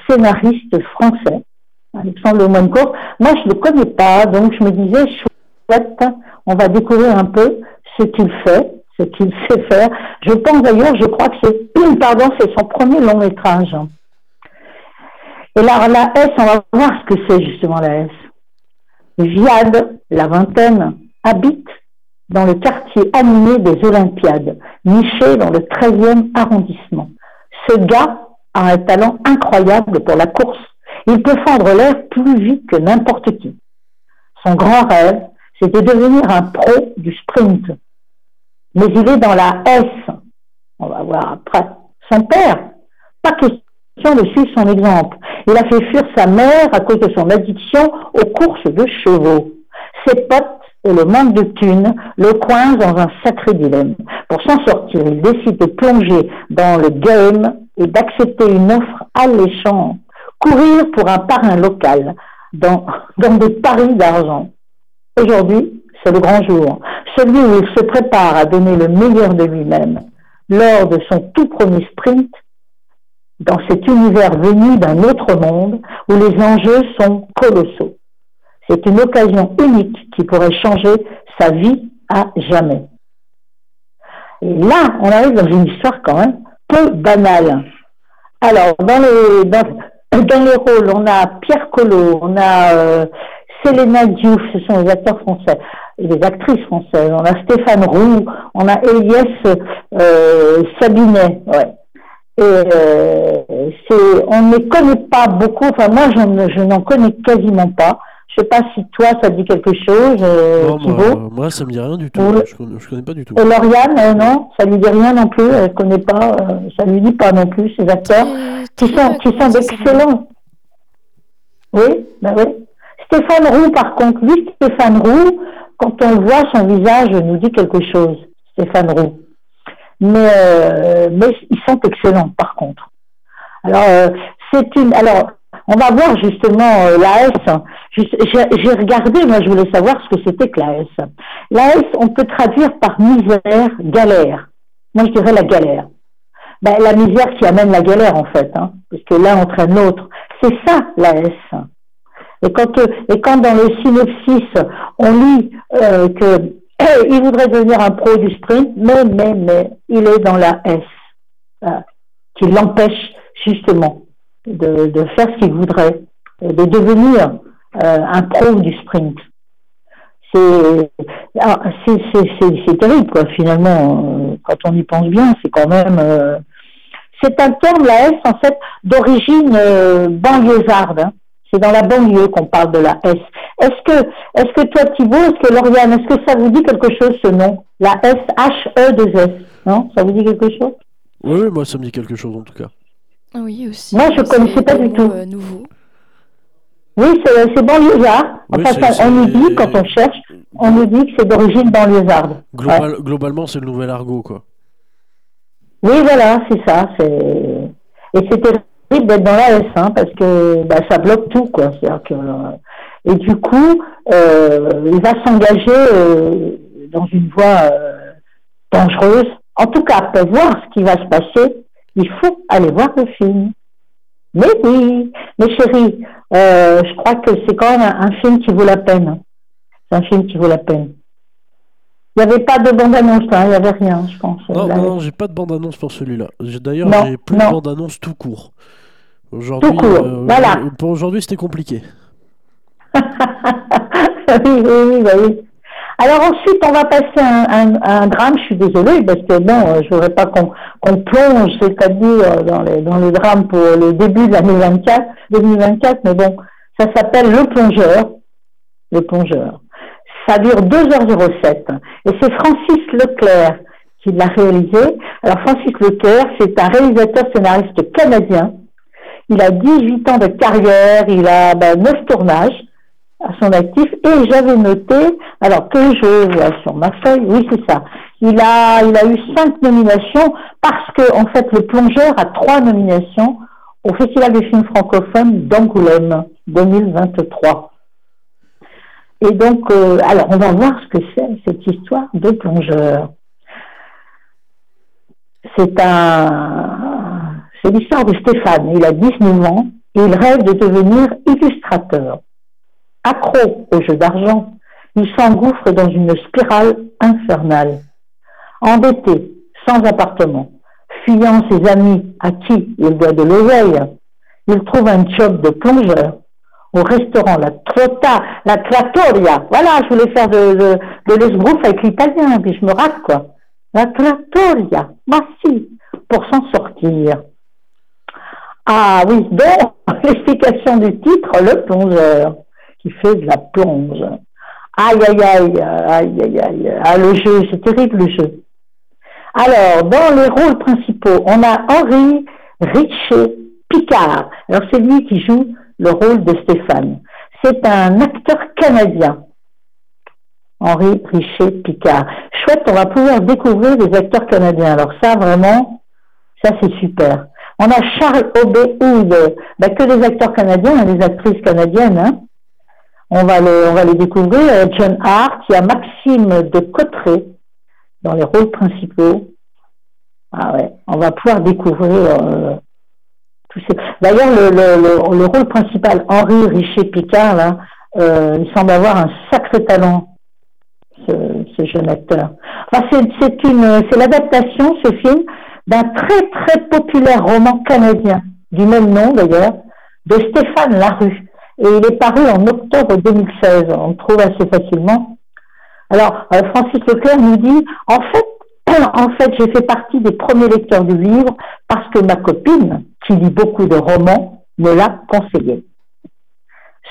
S3: scénariste français. Alexandre Lemoine Courx. Moi, je ne le connais pas, donc je me disais, chouette, on va découvrir un peu ce qu'il fait, ce qu'il sait faire. Je pense d'ailleurs, je crois que c'est, pardon, c'est son premier long métrage. Et là, la S, on va voir ce que c'est justement la S. Viade, la vingtaine, habite dans le quartier animé des Olympiades, niché dans le 13e arrondissement. Ce gars a un talent incroyable pour la course. Il peut fendre l'air plus vite que n'importe qui. Son grand rêve, c'est de devenir un pro du sprint. Mais il est dans la S. On va voir après. Son père, pas question de suivre son exemple. Il a fait fuir sa mère à cause de son addiction aux courses de chevaux. Ses potes et le manque de thunes le coincent dans un sacré dilemme. Pour s'en sortir, il décide de plonger dans le game et d'accepter une offre alléchante. Courir pour un parrain local dans, dans des paris d'argent. Aujourd'hui, c'est le grand jour, celui où il se prépare à donner le meilleur de lui-même lors de son tout premier sprint dans cet univers venu d'un autre monde où les enjeux sont colossaux. C'est une occasion unique qui pourrait changer sa vie à jamais. Et là, on arrive dans une histoire quand même peu banale. Alors, dans les, rôles, on a Pierre Collot, on a euh, Selena Diouf, ce sont les acteurs français, les actrices françaises. On a Stéphane Roux, on a Elias euh, Sabinet, ouais. Euh, on ne connaît pas beaucoup, enfin moi je n'en connais quasiment pas. Je sais pas si toi ça dit quelque chose, euh,
S2: non, moi, moi, ça me dit rien du tout. Je, connais, connais pas du tout.
S3: Et Lauriane, euh, non, ça lui dit rien non plus. Elle connaît pas, euh, ça lui dit pas non plus ces acteurs qui sont qui sont d'excellents. Oui, ben oui. Stéphane Roux, par contre, lui, Stéphane Roux, quand on le voit, son visage nous dit quelque chose. Stéphane Roux. Mais mais ils sont excellents, par contre. Alors c'est une alors on va voir justement euh, la S. J'ai regardé, moi je voulais savoir ce que c'était que la S. La S, on peut traduire par misère, galère. Moi je dirais la galère. Ben, la misère qui amène la galère en fait, hein, parce que l'un entraîne l'autre. C'est ça la S. Et quand, euh, dans le synopsis on lit euh, que il voudrait devenir un pro du sprint, mais mais mais il est dans la S, qui l'empêche justement de, faire ce qu'il voudrait, de devenir euh, un pro du sprint. Ah, c'est terrible, quoi, finalement, euh, quand on y pense bien, c'est quand même... Euh, c'est un terme, la S, en fait, d'origine banlieusarde. Hein. C'est dans la banlieue qu'on parle de la S. Est-ce que, est-ce que toi, Thibault, est-ce que Lauriane, est-ce que ça vous dit quelque chose, ce nom La S, H-E-2-S, non? Ça vous dit quelque chose?
S2: Oui, moi, ça me dit quelque chose, en tout cas.
S4: Oui, aussi.
S3: Moi, je ne connaissais pas du tout.
S4: Euh, nouveau.
S3: Oui, c'est banlieusard. Enfin, on nous dit, quand on cherche, on nous dit que c'est d'origine banlieusarde.
S2: Global, Globalement, c'est le nouvel argot, quoi.
S3: Oui, voilà, c'est ça. Et c'est terrible d'être dans la S, hein, parce que bah, ça bloque tout, quoi. Que, et du coup, euh, il va s'engager euh, dans une voie dangereuse. En tout cas, pour voir ce qui va se passer, il faut aller voir le film. Mais oui, mais chérie, euh, je crois que c'est quand même un, film qui vaut la peine. C'est un film qui vaut la peine. Il n'y avait pas de bande-annonce, hein, il n'y avait rien, je pense.
S2: Non, non, j'ai pas de bande-annonce pour celui-là. D'ailleurs, j'ai plus de bande-annonce tout court. Aujourd'hui,
S3: euh, voilà.
S2: Pour aujourd'hui, c'était compliqué.
S3: oui, oui, oui, bah oui. Alors ensuite, on va passer à un, drame, je suis désolée, parce que bon, euh, je voudrais pas qu'on plonge, c'est-à-dire dans les, dans les drames pour le début de l'année 24, 2024, mais bon, ça s'appelle Le Plongeur. Le Plongeur. Ça dure 2h07. Et c'est Francis Leclerc qui l'a réalisé. Alors Francis Leclerc, c'est un réalisateur scénariste canadien. Il a 18 ans de carrière, il a ben, 9 tournages à son actif et j'avais noté, alors que je vois sur ma feuille, oui c'est ça, il a, il a eu 5 nominations parce que en fait le plongeur a 3 nominations au Festival des films francophones d'Angoulême 2023. Et donc, euh, alors on va voir ce que c'est cette histoire de plongeur. C'est un, c'est l'histoire de Stéphane. Il a 19 ans et il rêve de devenir illustrateur. Accro au jeu d'argent, il s'engouffre dans une spirale infernale. Endetté, sans appartement, fuyant ses amis à qui il doit de l'oseille, il trouve un job de plongeur au restaurant La Trota, La Trattoria. Voilà, je voulais faire de, de, avec l'italien, puis je me rate, quoi. La Trattoria, merci, pour s'en sortir. Ah oui, donc, l'explication du titre, le plongeur, qui fait de la plonge. Aïe, aïe, aïe, aïe, aïe, aïe. Ah, le jeu, c'est terrible le jeu. Alors, dans les rôles principaux, on a Henri Richer Picard. Alors, c'est lui qui joue le rôle de Stéphane. C'est un acteur canadien. Henri Richer Picard. Chouette, on va pouvoir découvrir des acteurs canadiens. Alors ça, vraiment, ça c'est super. On a Charles Aubé ben, que des acteurs canadiens, hein, des actrices canadiennes. Hein. On, va les, on va découvrir. John Hart, il y a Maxime de Cotteret dans les rôles principaux. Ah ouais, on va pouvoir découvrir euh, tous ces. D'ailleurs, le, le, le, rôle principal, Henri Richer-Picard, là, euh, il semble avoir un sacré talent, ce, ce jeune acteur. Enfin, c'est une, c'est l'adaptation, ce film, d'un très très populaire roman canadien du même nom d'ailleurs, de Stéphane Larue. Et il est paru en octobre 2016. On le trouve assez facilement. Alors, euh, Francis Leclerc nous dit, en fait, en fait, j'ai fait partie des premiers lecteurs du livre parce que ma copine, qui lit beaucoup de romans, me l'a conseillé.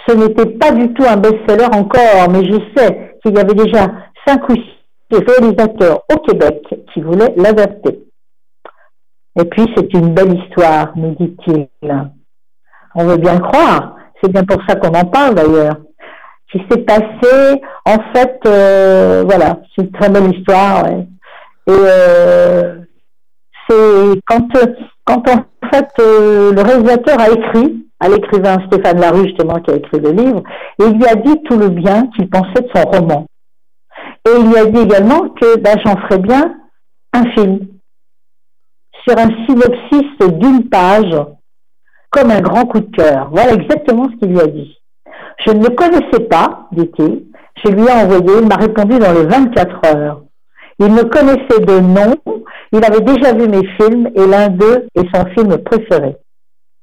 S3: Ce n'était pas du tout un best-seller encore, mais je sais qu'il y avait déjà cinq ou six réalisateurs au Québec qui voulaient l'adapter. Et puis, c'est une belle histoire, nous dit-il. On veut bien croire. C'est bien pour ça qu'on en parle d'ailleurs. Qui s'est passé, en fait, euh, voilà, c'est une très belle histoire. Et euh, c'est quand, quand en fait euh, le réalisateur a écrit à l'écrivain Stéphane Larue justement qui a écrit le livre, et il lui a dit tout le bien qu'il pensait de son roman. Et il lui a dit également que ben, j'en ferais bien un film sur un synopsis d'une page, comme un grand coup de cœur. Voilà exactement ce qu'il lui a dit. Je ne le connaissais pas, dit-il. Je lui ai envoyé, il m'a répondu dans les 24 heures. Il me connaissait de nom, il avait déjà vu mes films et l'un d'eux est son film préféré.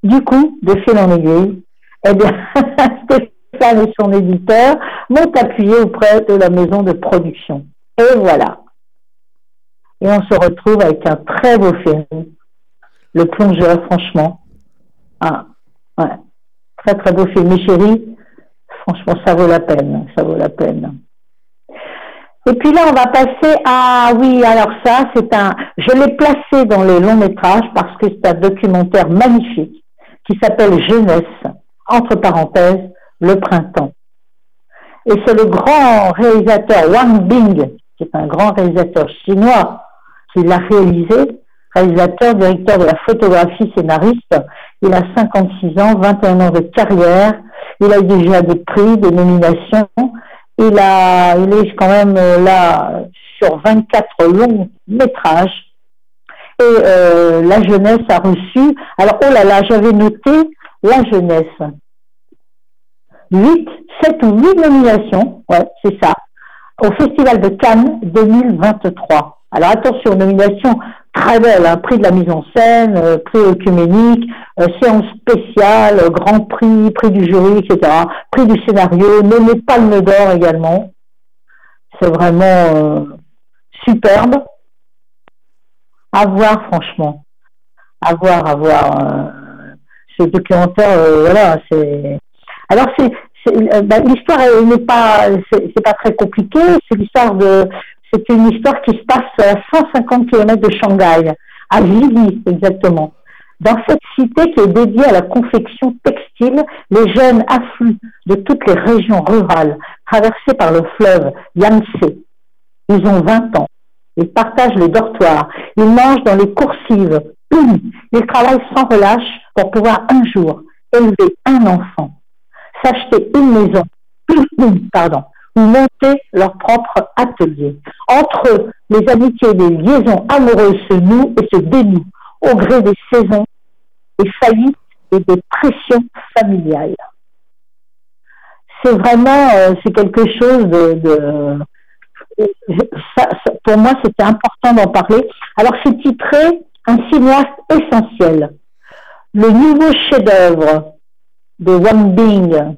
S3: Du coup, de fil en aiguille, eh bien, Stéphane et son éditeur m'ont appuyé auprès de la maison de production. Et voilà et on se retrouve avec un très beau film. Le plongeur, franchement. Ah, ouais. Très très beau film. Mes chéris, franchement, ça vaut la peine. Ça vaut la peine. Et puis là, on va passer à, oui, alors ça, c'est un, je l'ai placé dans les longs métrages parce que c'est un documentaire magnifique qui s'appelle Jeunesse, entre parenthèses, le printemps. Et c'est le grand réalisateur Wang Bing, qui est un grand réalisateur chinois, il a réalisé, réalisateur, directeur de la photographie, scénariste. Il a 56 ans, 21 ans de carrière. Il a déjà des prix, des nominations. Il a, il est quand même euh, là sur 24 longs métrages. Et euh, la jeunesse a reçu. Alors, oh là là, j'avais noté la jeunesse. 8, 7 ou 8 nominations, ouais, c'est ça, au Festival de Cannes 2023. Alors attention, nomination très belle, hein, prix de la mise en scène, euh, prix œcuménique, euh, séance spéciale, euh, grand prix, prix du jury, etc. Prix du scénario, nommé Palme d'Or également. C'est vraiment superbe. À voir, franchement. À voir, à voir. ce documentaire, voilà, c'est. Alors, c'est. Bah, l'histoire n'est pas, pas très compliqué. C'est l'histoire de, C'est une histoire qui se passe à 150 km de Shanghai, à Zili exactement. Dans cette cité qui est dédiée à la confection textile, les jeunes affluent de toutes les régions rurales traversées par le fleuve Yangtze. Ils ont 20 ans. Ils partagent les dortoirs. Ils mangent dans les coursives. Ils travaillent sans relâche pour pouvoir un jour élever un enfant, s'acheter une maison, pardon, monter leur propre atelier. Entre eux, les amitiés et les liaisons amoureuses se nouent et se dénouent au gré des saisons, des faillites et des pressions familiales. C'est vraiment, euh, c'est quelque chose de, pour moi, c'était important d'en parler. Alors, c'est titré Un cinéaste essentiel. Le nouveau chef-d'œuvre de Wang Bing,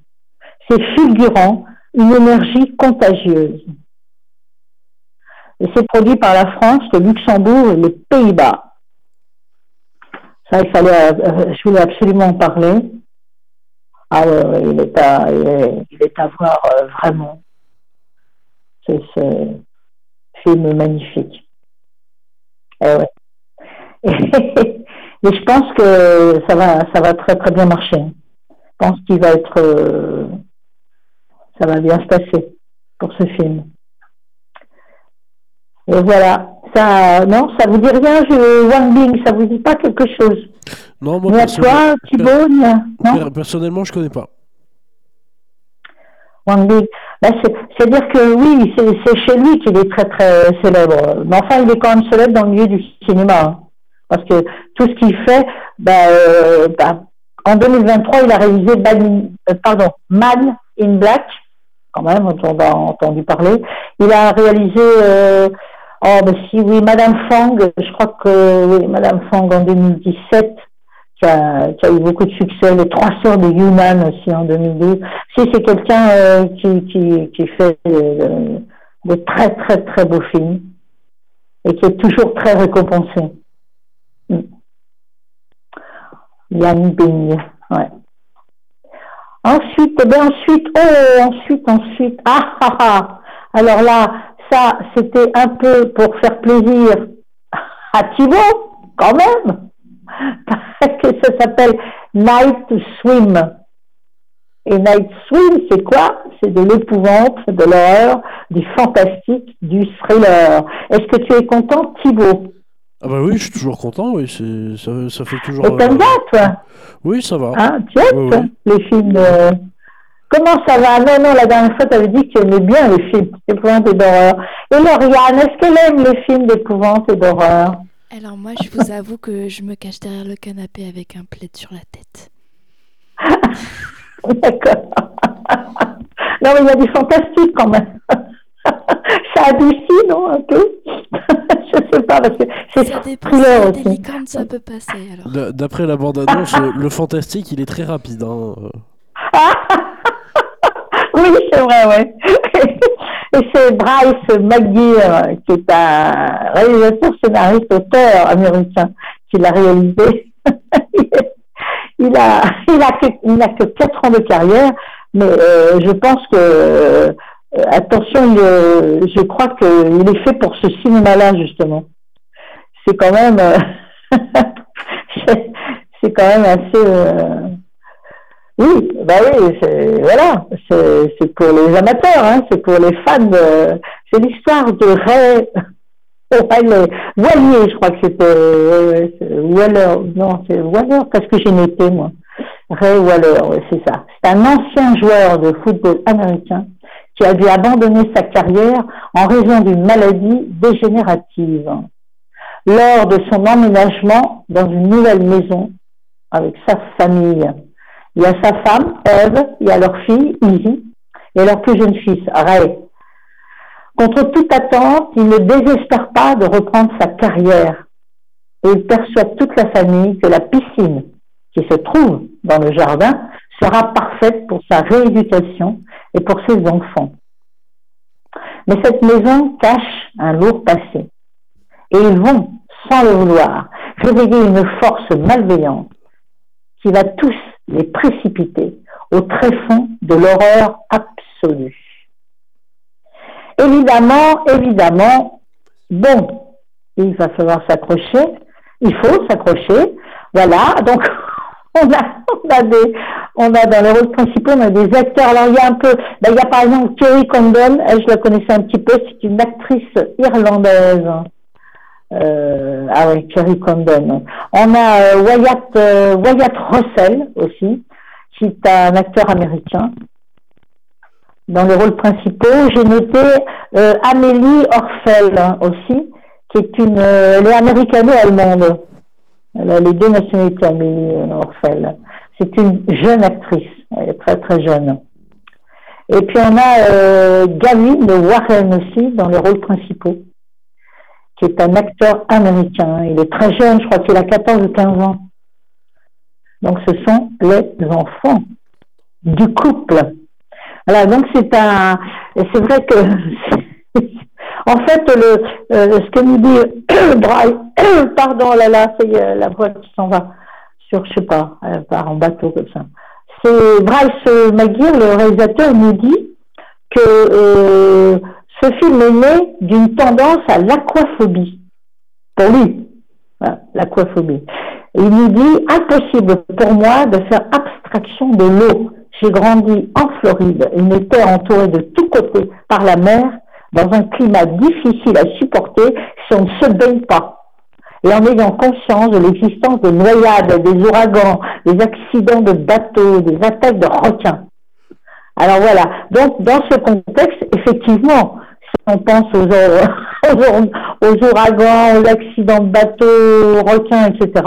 S3: c'est fulgurant, une énergie contagieuse. Et c'est produit par la France, le Luxembourg et les Pays-Bas. Ça, il fallait, euh, je voulais absolument en parler. Ah il, est à, voir euh, vraiment. C'est ce film magnifique. Eh et, ouais. et, je pense que ça va, ça va très très bien marcher. Je pense qu'il va être, euh, ça va bien se passer pour ce film. Et voilà. Ça, non, ça vous dit rien, je, Wang Bing, ça vous dit pas quelque chose
S2: Non, moi,
S3: Mais à toi, Thibault,
S2: non? Personnellement, je connais pas.
S3: Wang Bing. Ben, C'est-à-dire que oui, c'est chez lui qu'il est très très célèbre. Mais enfin, il est quand même célèbre dans le milieu du cinéma. Hein. Parce que tout ce qu'il fait, ben, euh, ben, en 2023, il a réalisé euh, pardon, Man in Black, quand même, on a entendu parler. Il a réalisé euh, Oh, ben si, oui, Madame Fang, je crois que oui, Madame Fang en 2017, qui a, eu beaucoup de succès. Les Trois Sœurs de Yunnan aussi en 2012. Si, c'est quelqu'un euh, qui, qui, fait euh, de très, très, très beaux films et qui est toujours très récompensé. Mm. Yang Bing, ouais. Ensuite, eh bien ensuite, oh, ensuite, ensuite, ah, ah, ah. Alors là, ça, c'était un peu pour faire plaisir à Thibault, quand même, parce que ça s'appelle Night Swim. Et Night Swim, c'est quoi? C'est de l'épouvante, de l'horreur, du fantastique, du thriller. Est-ce que tu es content, Thibault
S2: Ah bah oui, je suis toujours content, oui, ça, ça fait toujours...
S3: Et t'aimes bien, toi?
S2: Oui, ça va.
S3: Hein, tu aimes les films... de... Comment ça va? Non, non, la dernière fois, tu avais dit que tu aimais bien les films d'épouvante et d'horreur. Et Lauriane, est-ce qu'elle aime les films d'épouvante et d'horreur?
S4: Alors moi, je vous avoue que je me cache derrière le canapé avec un plaid sur la tête.
S3: D'accord. non, mais il y a du fantastique quand même. ça adoucit, non, un peu Je sais pas, parce que c'est
S4: thriller aussi. ça peut passer,
S2: alors. D'après la bande-annonce, le fantastique, il est très rapide. Hein.
S3: Oui, c'est vrai, ouais. Et c'est Bryce McGear, qui est un réalisateur, scénariste, auteur américain, qui l'a réalisé. il a, il a, que, il a que 4 ans de carrière, mais euh, je pense que, euh, attention, je crois qu'il est fait pour ce cinéma-là, justement. C'est quand même, euh, c'est quand même assez oui, bah oui, c'est voilà, c'est pour les amateurs, hein, c'est pour les fans. c'est l'histoire de Ray Wallier, je crois que c'était Waller, non, c'est Waller, parce que j'ai noté moi? Ray Waller, c'est ça. C'est un ancien joueur de football américain qui a dû abandonner sa carrière en raison d'une maladie dégénérative. Lors de son emménagement dans une nouvelle maison avec sa famille. Il y a sa femme, Eve, il y a leur fille, Izzy, et leur plus jeune fils, Ray. Contre toute attente, il ne désespère pas de reprendre sa carrière. Et il persuade toute la famille que la piscine qui se trouve dans le jardin sera parfaite pour sa rééducation et pour ses enfants. Mais cette maison cache un lourd passé. Et ils vont, sans le vouloir, réveiller une force malveillante qui va tous les précipiter au tréfonds de l'horreur absolue. évidemment, évidemment, bon, il va falloir s'accrocher. Il faut s'accrocher. Voilà. Donc, on a, dans les rôles principaux, on a des acteurs. Alors, il y a un peu, ben, il y a par exemple Kerry Condon. Elle, je la connaissais un petit peu. C'est une actrice irlandaise. Euh, ah oui, Kerry Condon. On a euh, Wyatt, euh, Wyatt Russell aussi, qui est un acteur américain. Dans les rôles principaux, j'ai noté Amélie Orfel aussi, qui est une, elle est américano-allemande. Elle a les deux nationalités, Amélie Orfel. C'est une jeune actrice, elle est très très jeune. Et puis on a euh, Gavin Warren aussi dans les rôles principaux qui est un acteur américain. Il est très jeune, je crois qu'il a 14 ou 15 ans. Donc ce sont les enfants du couple. Voilà, donc c'est un... C'est vrai que... en fait, le, euh, ce que nous dit Bryce... Pardon, là, là, c'est la voix qui s'en va sur, je sais pas, part en bateau comme ça. C'est Bryce McGear, le réalisateur, nous dit que... Euh, ce film est né d'une tendance à l'aquaphobie. Pour lui, l'aquaphobie. Il nous dit impossible pour moi de faire abstraction de l'eau. J'ai grandi en Floride, une terre entourée de tous côtés par la mer, dans un climat difficile à supporter si on ne se baigne pas. Et en ayant conscience de l'existence des noyades, des ouragans, des accidents de bateaux, des attaques de requins. Alors voilà. Donc, dans ce contexte, effectivement, on pense aux, aux, ouragans, aux accidents de bateaux, requins, etc.,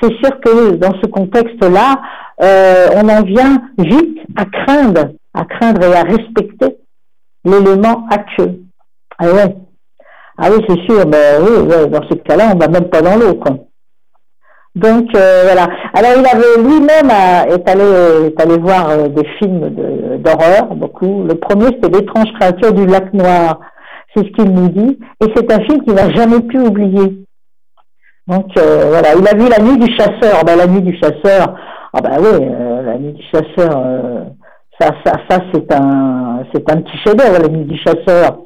S3: c'est sûr que dans ce contexte-là, euh, on en vient vite à craindre, à craindre et à respecter l'élément actuel. Ah ouais. Ah oui, c'est sûr, ben oui, dans ce cas-là, on va même pas dans l'eau, quoi. Donc euh, voilà. Alors il avait lui-même euh, est allé est allé voir euh, des films d'horreur beaucoup. Le premier c'était l'étrange créature du lac noir. C'est ce qu'il nous dit. Et c'est un film qu'il n'a jamais pu oublier. Donc voilà, il a vu La Nuit du chasseur. Ben, la Nuit du chasseur. Ah ben oui, La Nuit du chasseur. Ça ça ça c'est un c'est un petit chef-d'œuvre La Nuit du chasseur.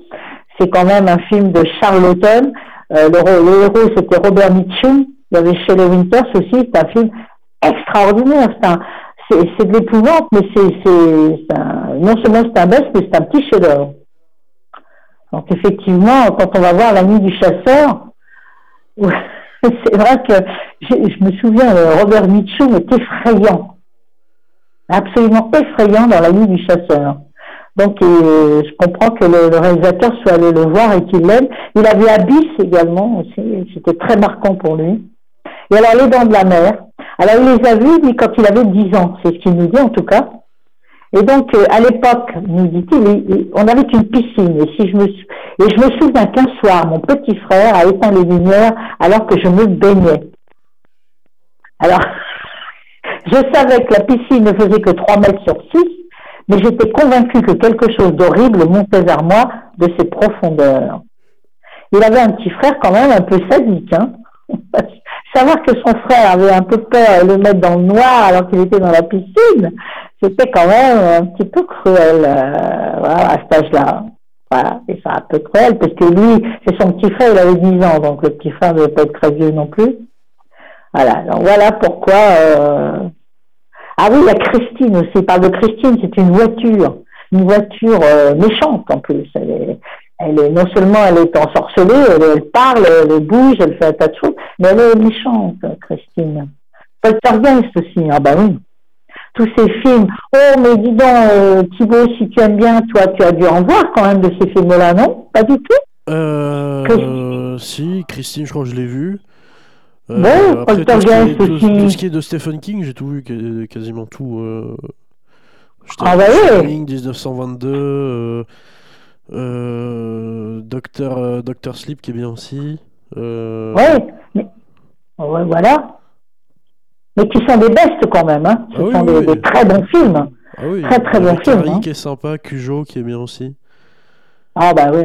S3: C'est quand même un film de Charlton. le, le héros c'était Robert Mitchum il y avait Shelley Winters aussi, c'est un film extraordinaire. C'est de l'épouvante, mais c'est non seulement c'est un best, mais c'est un petit chef-d'œuvre. Donc effectivement, quand on va voir La Nuit du Chasseur, c'est vrai que je, me souviens, euh, Robert Mitchum est effrayant, absolument effrayant dans La Nuit du Chasseur. Donc euh, je comprends que le, réalisateur soit allé le voir et qu'il l'aime. Il avait Abyss également aussi, c'était très marquant pour lui. Et alors, les dents de la mer. Alors, il les a vus, lui, quand il avait 10 ans. C'est ce qu'il nous dit, en tout cas. Et donc, euh, à l'époque, nous dit-il, on avait une piscine. Et, si je me, et je me souviens qu'un soir, mon petit frère a éteint les lumières alors que je me baignais. Alors, je savais que la piscine ne faisait que 3 mètres sur 6, mais j'étais convaincu que quelque chose d'horrible montait vers moi de ses profondeurs. Il avait un petit frère quand même un peu sadique, hein savoir que son frère avait un peu peur de le mettre dans le noir alors qu'il était dans la piscine, c'était quand même un petit peu cruel euh, voilà, à cet âge-là. Voilà, et c'est un peu cruel parce que lui, c'est son petit frère, il avait 10 ans, donc le petit frère ne devait pas être très vieux non plus. Voilà, donc voilà pourquoi. Euh... Ah oui, il y a Christine aussi. Parle de Christine, c'est une voiture, une voiture euh, méchante en plus. Elle est, elle est non seulement elle est ensorcelée, elle, parle, elle bouge, elle fait un tas de choses, mais elle est méchante, Christine. Poltergeist aussi, ah bah oui. Tous ces films. Oh, mais dis donc, euh, Thibaut, si tu aimes bien, toi, tu as dû en voir quand même de ces films-là, non? Pas du tout?
S2: Euh, Si, Christine, je crois que je l'ai vu.
S3: Euh, bon, Poltergeist
S2: aussi. Tout, ce qui est de Stephen King, j'ai tout vu, quasiment tout. Euh...
S3: Ah bah oui
S2: 1922. Euh, Docteur, euh, Docteur Sleep qui est bien aussi.
S3: Euh... Ouais, mais... ouais, voilà. Mais qui sont des bestes quand même. Hein. Ce ah sont des, très bons films.
S2: Ah oui,
S3: très très bons films.
S2: Hein. qui est sympa, Cujo qui est bien aussi.
S3: Ah bah oui.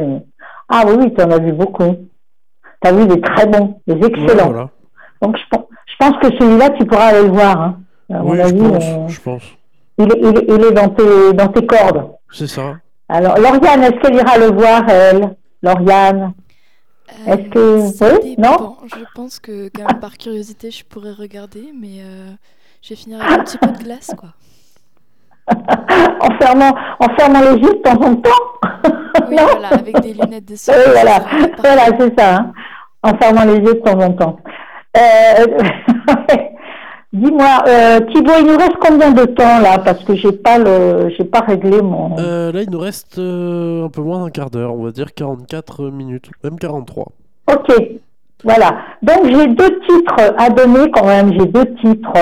S3: Ah oui, oui, tu en as vu beaucoup. Tu as vu des très bons, des excellents. voilà. Donc je, je, pense que celui-là, tu pourras aller le voir. Hein.
S2: oui, je, pense, je pense.
S3: Il est, il est, il est dans, tes, dans tes cordes.
S2: C'est ça.
S3: Alors, Lauriane, est-ce qu'elle ira le voir, elle Lauriane?
S4: Euh,
S3: Est-ce que-
S4: ça
S3: oui, non?
S4: Je pense que, quand même, par curiosité, je pourrais regarder, mais euh, je vais finir avec un petit peu de glace, quoi.
S3: en, fermant, en fermant les yeux de temps en temps?
S4: Oui,
S3: Non?
S4: voilà, avec des lunettes de
S3: Oui,
S4: soleil.
S3: voilà, voilà c'est ça. hein. En fermant les yeux de temps en temps. Euh, Dis-moi, euh, Thibaut, il nous reste combien de temps là? Parce que j'ai pas le, j'ai pas réglé mon.
S2: Euh, là, il nous reste euh, un peu moins d'un quart d'heure, on va dire 44 minutes, même 43.
S3: Ok, voilà. Donc j'ai deux titres à donner quand même. J'ai deux titres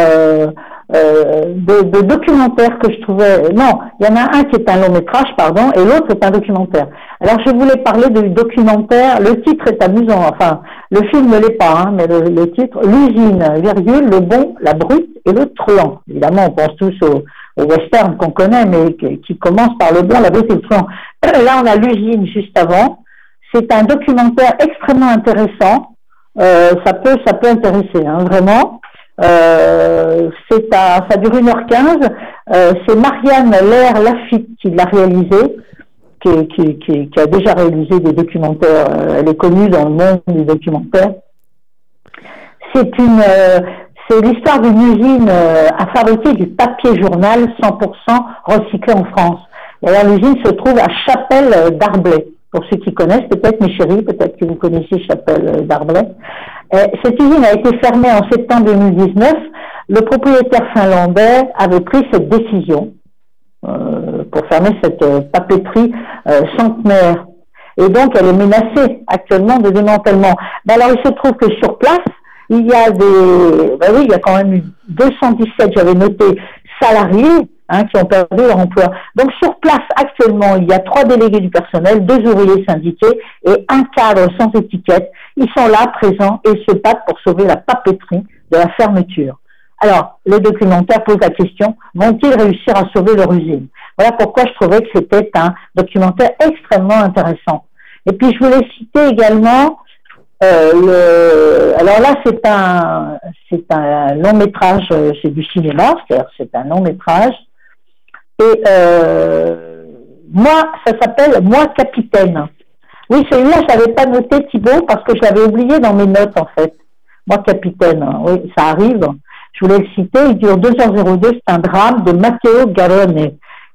S3: euh, de, de documentaires que je trouvais. Non, il y en a un qui est un long métrage, pardon, et l'autre est un documentaire. Alors je voulais parler du documentaire. Le titre est amusant. Enfin, le film ne l'est pas, hein, mais le, le titre l'usine, virgule, le bon, la brute et le truand. Évidemment, on pense tous au, au western qu'on connaît, mais qui, qui commence par le bon, la brute et le truand. Là, on a l'usine juste avant. C'est un documentaire extrêmement intéressant. Euh, ça peut, ça peut intéresser, hein, vraiment. Euh, c'est à, ça dure 1h15. Euh, c'est Marianne Lair Lafitte qui l'a réalisé, qui, qui, qui, qui a déjà réalisé des documentaires. Euh, elle est connue dans le monde du documentaire. C'est une, euh, c'est l'histoire d'une usine euh, à fabriquer du papier journal 100% recyclé en France. D'ailleurs, l'usine se trouve à Chapelle d'Arblay. Pour ceux qui connaissent, peut-être mes chéris, peut-être que vous connaissez Chapelle d'Arblay. Euh, cette usine a été fermée en septembre 2019. Le propriétaire finlandais avait pris cette décision euh, pour fermer cette euh, papeterie euh, centenaire. Et donc, elle est menacée actuellement de démantèlement. Ben alors, il se trouve que sur place, il y a des, ben oui, il y a quand même eu 217, j'avais noté, salariés hein, qui ont perdu leur emploi. Donc, sur place, actuellement, il y a trois délégués du personnel, deux ouvriers syndiqués et un cadre sans étiquette. Ils sont là, présents, et se battent pour sauver la papeterie de la fermeture. Alors, le documentaire pose la question, vont-ils réussir à sauver leur usine? Voilà pourquoi je trouvais que c'était un documentaire extrêmement intéressant. Et puis, je voulais citer également, euh, le... alors là, c'est un, c'est un long métrage, euh, c'est du cinéma, c'est-à-dire c'est un long métrage. Et euh, moi, ça s'appelle Moi Capitaine. Oui, celui-là, je l'avais pas noté, Thibault, parce que je l'avais oublié dans mes notes, en fait. Moi Capitaine, oui, ça arrive. Je voulais le citer, il dure 2h02, c'est un drame de Matteo Garone,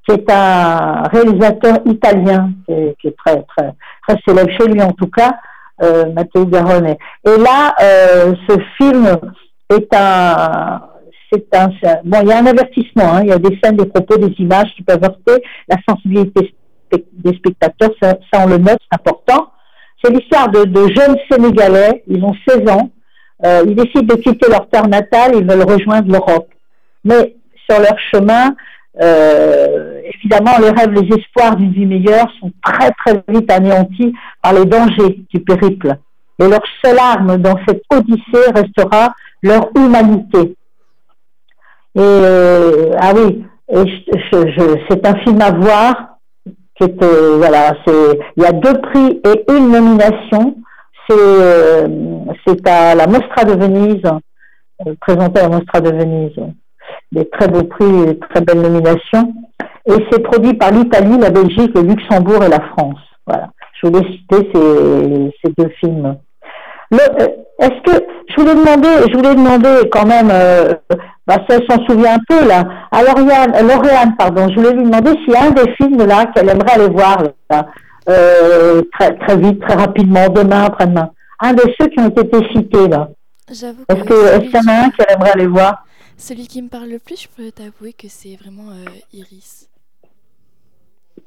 S3: qui est un réalisateur italien, qui est, très, très, célèbre chez lui en tout cas, euh, Matteo Garone. Et là, euh, ce film est un, c'est un, bon, il y a un avertissement, hein, il y a des scènes, des propos, des images qui peuvent heurter la sensibilité des spectateurs, ça, on le note, c'est important. C'est l'histoire de, de jeunes Sénégalais, ils ont 16 ans, euh, ils décident de quitter leur terre natale, ils veulent rejoindre l'Europe. Mais sur leur chemin, euh, évidemment, les rêves, les espoirs d'une vie meilleure sont très très vite anéantis par les dangers du périple. Et leur seule arme dans cette odyssée restera leur humanité. Et euh, ah oui, c'est un film à voir. Euh, il y a deux prix et une nomination. C'est euh, à la Mostra de Venise, présenté à la Mostra de Venise. Des très beaux prix, et très belles nominations. Et c'est produit par l'Italie, la Belgique, le Luxembourg et la France. Voilà. Je voulais citer ces, ces deux films. Le, est-ce que je voulais demander, je voulais demander quand même, euh, bah, ça elle s'en souvient un peu là, à Lauriane, euh, Lauriane, pardon, je voulais lui demander s'il y a un des films là qu'elle aimerait aller voir là, euh, très très vite, très rapidement, demain, après-demain. Un de ceux qui ont été cités là.
S4: J'avoue
S3: Est-ce
S4: que celui,
S3: qu'il y en a un qu'elle aimerait aller voir?
S4: Celui qui me parle le plus, je peux t'avouer que c'est vraiment euh, Iris.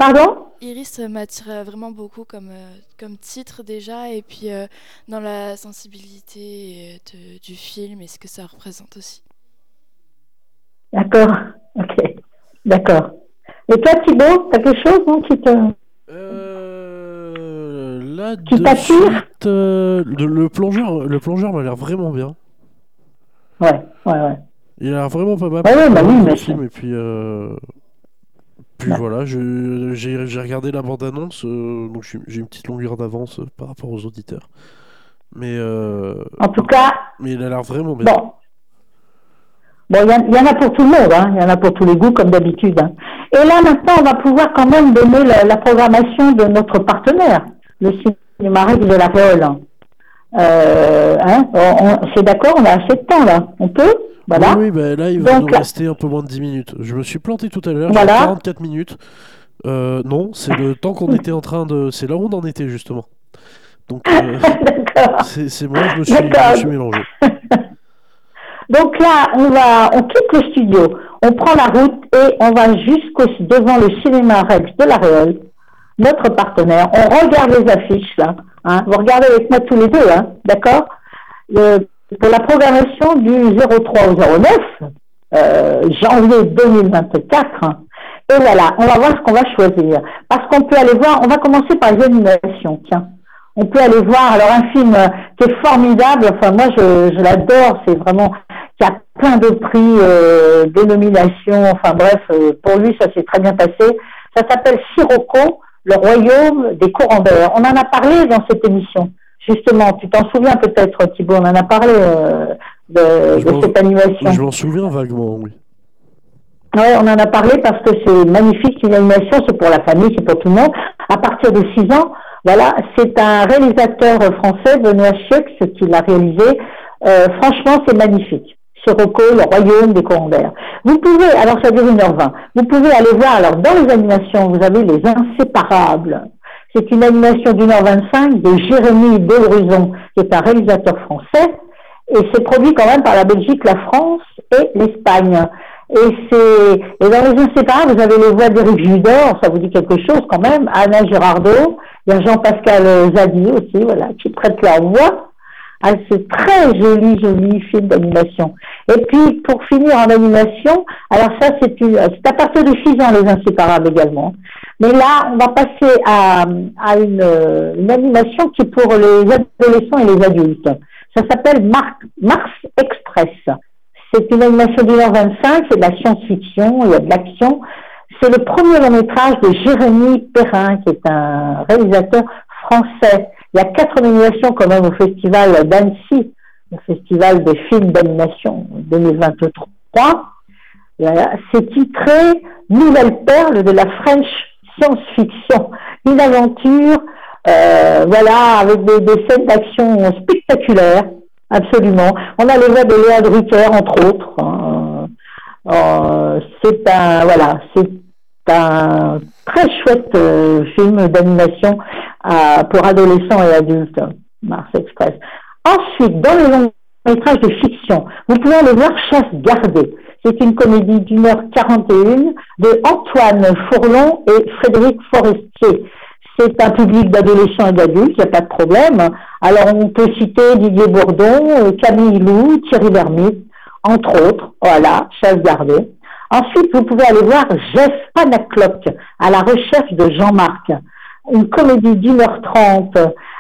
S3: Pardon?
S4: Iris euh, m'attire euh, vraiment beaucoup comme, euh, comme titre déjà, et puis euh, dans la sensibilité de- du film et ce que ça représente aussi.
S3: D'accord, ok, d'accord. Et toi Thibaut, t'as quelque chose non, qui te...
S2: Euh, là,
S3: Qui
S2: de suite, euh, le, le plongeur, le plongeur m'a l'air vraiment bien.
S3: Ouais, ouais, ouais.
S2: Il a l'air vraiment pas mal.
S3: Ouais, ouais, bah oui, mais
S2: film, et puis, euh, puis
S3: Ouais.
S2: voilà, j'ai regardé la bande-annonce, euh, donc j'ai une petite longueur d'avance euh, par rapport aux auditeurs. Mais, euh,
S3: En tout cas,
S2: mais il a l'air vraiment bien.
S3: Bon. Bon, il y, en- il y en a pour tout le monde, hein. il y en a pour tous les goûts, comme d'habitude. hein. Et là, maintenant, on va pouvoir quand même donner la, la programmation de notre partenaire, le cinéma Rex de la Réole. Euh, hein, c'est d'accord, on a assez de temps là. On peut? Voilà.
S2: Oui, oui, bah, là, il va
S3: Donc,
S2: nous rester un peu moins de 10 minutes. Je me suis planté tout à l'heure,
S3: Voilà.
S2: j'ai 44 minutes. Euh, non, c'est le temps qu'on était en train de. C'est là où on en était, justement. Donc, euh, c'est moi, je me suis, je
S3: D'accord.
S2: me suis mélangé.
S3: Donc là, on va, on quitte le studio, on prend la route et on va jusqu'au devant le cinéma Rex de la Réole, notre partenaire. On regarde les affiches là. Hein. Vous regardez avec moi tous les deux, hein, d'accord? Pour la programmation du 03 au 09, euh, janvier 2024. hein. Et voilà, on va voir ce qu'on va choisir. Parce qu'on peut aller voir, on va commencer par les animations, tiens. On peut aller voir alors un film euh, qui est formidable, enfin moi je, je l'adore, c'est vraiment qui a plein de prix, euh, des nominations, enfin bref, euh, pour lui ça s'est très bien passé. Ça s'appelle Sirocco, le royaume des courants d'air. On en a parlé dans cette émission, justement, tu t'en souviens peut-être Thibault, on en a parlé euh, de, cette animation.
S2: Je m'en souviens vaguement, oui.
S3: Oui, on en a parlé parce que c'est magnifique, une animation, c'est pour la famille, c'est pour tout le monde. À partir de 6 ans, voilà, c'est un réalisateur français, Benoît Cheux, qui l'a réalisé. Euh, franchement, c'est magnifique. Sirocco, le royaume des d'air. Vous pouvez, alors ça dure 1h20, vous pouvez aller voir, alors dans les animations, vous avez Les Inséparables. C'est une animation d'une heure 25 de Jérémy Belruzon, qui est un réalisateur français, et c'est produit quand même par la Belgique, la France et l'Espagne. Et c'est et dans les inséparables, vous avez les voix d'Éric Judor, ça vous dit quelque chose quand même, Anna Girardot, il y a Jean-Pascal Zadi aussi, voilà, qui prête leur voix. Ah, c'est très joli, joli film d'animation. Et puis, pour finir en animation, alors ça, c'est à partir de 6 ans, les inséparables également. Mais là, on va passer à, à une, une animation qui est pour les adolescents et les adultes. Ça s'appelle Mar- Mars Express. C'est une animation d'une heure 25, c'est de la science-fiction, il y a de l'action. C'est le premier long métrage de Jérémy Perrin, qui est un réalisateur français. Il y a quatre nominations quand même au festival d'Annecy, le festival des films d'animation 2023. Voilà. C'est titré Nouvelle perle de la French science-fiction. Une aventure, euh, voilà, avec des, des scènes d'action spectaculaires, absolument. On a les voix de Léa Drucker, entre autres. hein. Euh, c'est un, voilà, c'est un très chouette euh, film d'animation pour adolescents et adultes, Mars Express. Ensuite, dans les longs métrages de fiction, vous pouvez aller voir Chasse gardée. C'est une comédie d'une heure 41 de Antoine Fourlon et Frédéric Forestier. C'est un public d'adolescents et d'adultes, il n'y a pas de problème. Alors on peut citer Didier Bourdon, euh, Camille Lou, Thierry Lhermitte, entre autres. Voilà, chasse gardée. Ensuite, vous pouvez aller voir Jeff Panaclock, à la recherche de Jean-Marc. Une comédie d'une heure trente.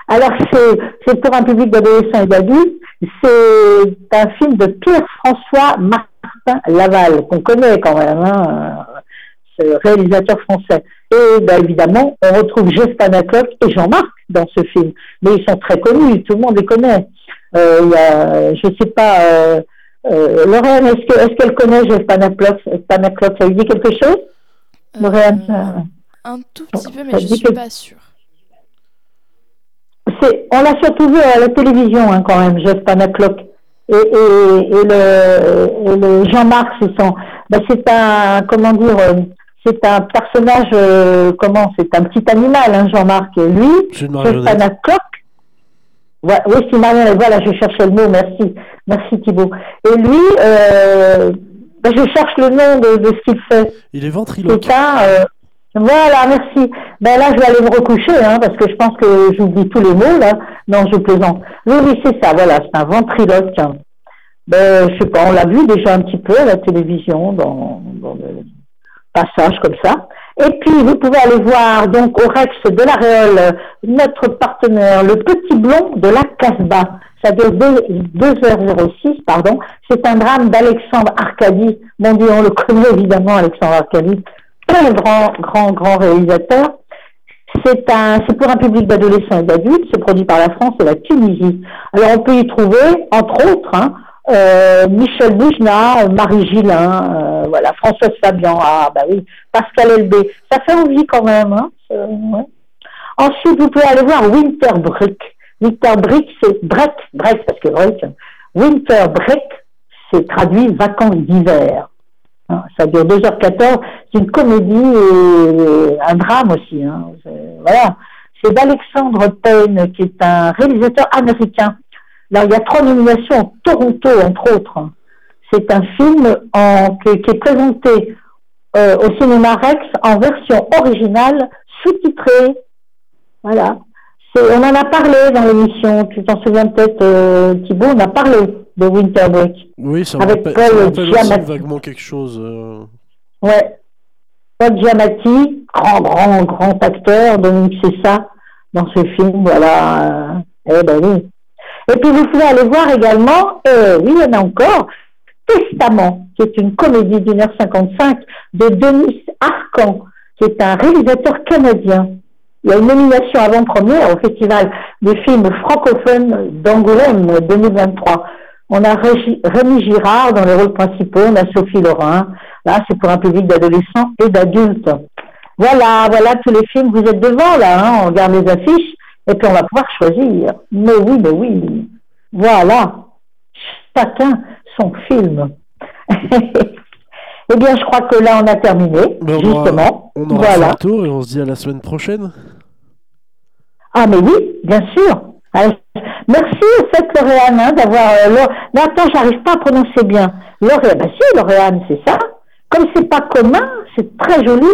S3: Alors c'est c'est pour un public d'adolescents et d'adultes. C'est un film de Pierre-François Martin Laval, qu'on connaît quand même, hein, ce réalisateur français. Et ben, évidemment, on retrouve Jeff Panaclock et Jean-Marc dans ce film. Mais ils sont très connus, tout le monde les connaît. Euh, il y a, je sais pas, euh, euh, Lorraine, est-ce que- est-ce qu'elle connaît Jeff Panaclock, Panaclock? Ça lui dit quelque chose? Lorraine euh,
S4: Un tout petit peu, mais je
S3: dit
S4: suis
S3: que-
S4: pas sûre.
S3: c'est- on l'a surtout vu à la télévision hein, quand même, Jeff Panaclock. Et, et, et le, et le Jean-Marc, c'est son, ben, c'est un, comment dire, euh, c'est un personnage, euh, comment, c'est un petit animal, hein, Jean-Marc. Et lui, Jeff. Panaclock, Ouais, oui, c'est marionnette. Voilà, je cherchais le mot. Merci, merci Thibault. Et lui, euh, ben, je cherche le nom de, de ce qu'il fait.
S2: Il est ventriloque.
S3: C'est euh, voilà, merci. Ben là, je vais aller me recoucher, hein, parce que je pense que j'oublie tous les mots là. Non, je plaisante. Oui, oui, c'est ça. Voilà, c'est un ventriloque. hein. Ben, je sais pas, on l'a vu déjà un petit peu à la télévision, dans, dans le passage comme ça. Et puis, vous pouvez aller voir donc au Rex de la Réole notre partenaire, le Petit Blond de la Casbah. Ça dure 2h06, pardon. C'est un drame d'Alexandre Arcadi. Mon Dieu, on le connaît évidemment, Alexandre Arcadi. Un grand, grand, grand réalisateur. C'est pour un public d'adolescents et d'adultes. C'est produit par la France et la Tunisie. Alors, on peut y trouver, entre autres, hein, euh, Michel Boujna, Marie Gillin, euh, voilà, Françoise Fabian, ah bah oui, Pascal Elbé. Ça fait envie quand même. Hein. Ensuite, vous pouvez aller voir Winter Break. Winter Break, c'est break, break, parce que break. Winter Break, c'est traduit vacances d'hiver. Hein, ça dure 2h14. C'est une comédie et un drame aussi. Hein, voilà. C'est d'Alexandre Payne, qui est un réalisateur américain. Là, il y a trois nominations Toronto, entre autres. C'est un film qui, est présenté euh, au cinéma Rex en version originale, sous-titrée. Voilà. On en a parlé dans l'émission, tu t'en souviens peut-être, euh, Thibault, on a parlé de Winter Break.
S2: Oui, ça me rappelle, ça vaguement quelque chose. Euh...
S3: Ouais. Paul Giamatti, grand, grand, grand acteur, Dominique ça dans ce film, voilà. Eh ben oui. Et puis vous pouvez aller voir également, euh, oui, il y en a encore, Testament, qui est une comédie d'une heure cinquante-cinq de Denis Arcan, qui est un réalisateur canadien. Il y a une nomination avant-première au Festival des films francophones d'Angoulême 2023. On a Rémi Girard dans les rôles principaux, on a Sophie Laurin. Là, c'est pour un public d'adolescents et d'adultes. Voilà, voilà tous les films. Vous êtes devant, là, hein, on regarde les affiches et puis on va pouvoir choisir. Mais oui, mais oui. Voilà. Chacun son film. Eh bien, je crois que là, on a terminé, justement.
S2: On aura voilà. fait tour et on se dit à la semaine prochaine.
S3: Ah, mais oui, bien sûr. Merci, au fait, Lauriane, hein, d'avoir... Euh, mais attends, j'arrive pas à prononcer bien. Lauriane, bah si, Lauriane, c'est ça. Comme c'est pas commun, c'est très joli.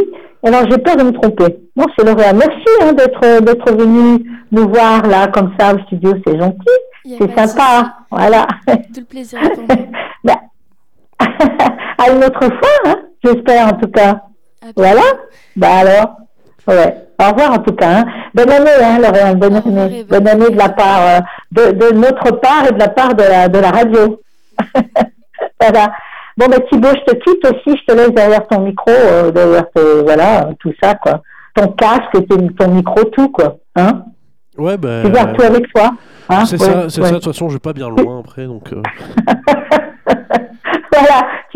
S3: Alors, j'ai peur de me tromper. Non, c'est Lauriane. Merci hein, d'être, d'être venu nous voir, là, comme ça, au studio. C'est gentil. C'est sympa. Voilà.
S4: Tout le plaisir
S3: bah, à une autre fois, hein, j'espère, en tout cas. Voilà. Bah alors, ouais. Au revoir en tout cas. Hein. Bonne année, hein, Lauriane. Bonne année. Bonne année de la part euh, de, de, notre part et de la part de la, de la radio. voilà. Bon, ben Thibaut, je te quitte aussi. Je te laisse derrière ton micro, euh, derrière voilà, tout ça, quoi. Ton casque, ton, ton micro, tout, quoi. Hein
S2: Ouais, ben.
S3: Tu gardes tout avec toi.
S2: Hein c'est ça, c'est ça. De toute façon, je vais pas bien loin après, donc. Euh...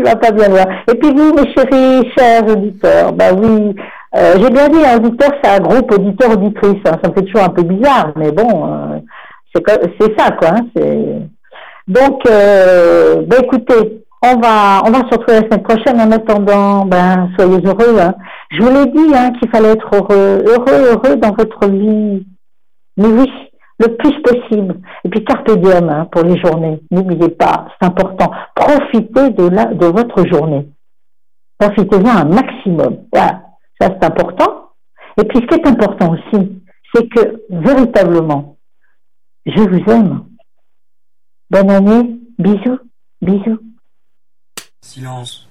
S3: tu vas pas bien loin. Et puis vous, mes chéris, chers auditeurs, bah oui, euh, j'ai bien dit, un auditeur, c'est un groupe auditeur-auditrice. Hein. Ça me fait toujours un peu bizarre, mais bon, euh, c'est ça, quoi. Hein, Donc, euh, ben, écoutez, on va, on va se retrouver la semaine prochaine. En attendant, ben, soyez heureux. Hein. Je vous l'ai dit hein, qu'il fallait être heureux, heureux, heureux dans votre vie. Mais oui, le plus possible. Et puis carpe diem hein, pour les journées. N'oubliez pas, c'est important. Profitez de, votre journée. Profitez-en un maximum. Voilà. Ça, c'est important. Et puis, ce qui est important aussi, c'est que véritablement, je vous aime. Bonne année. Bisous. Bisous.
S9: Silence.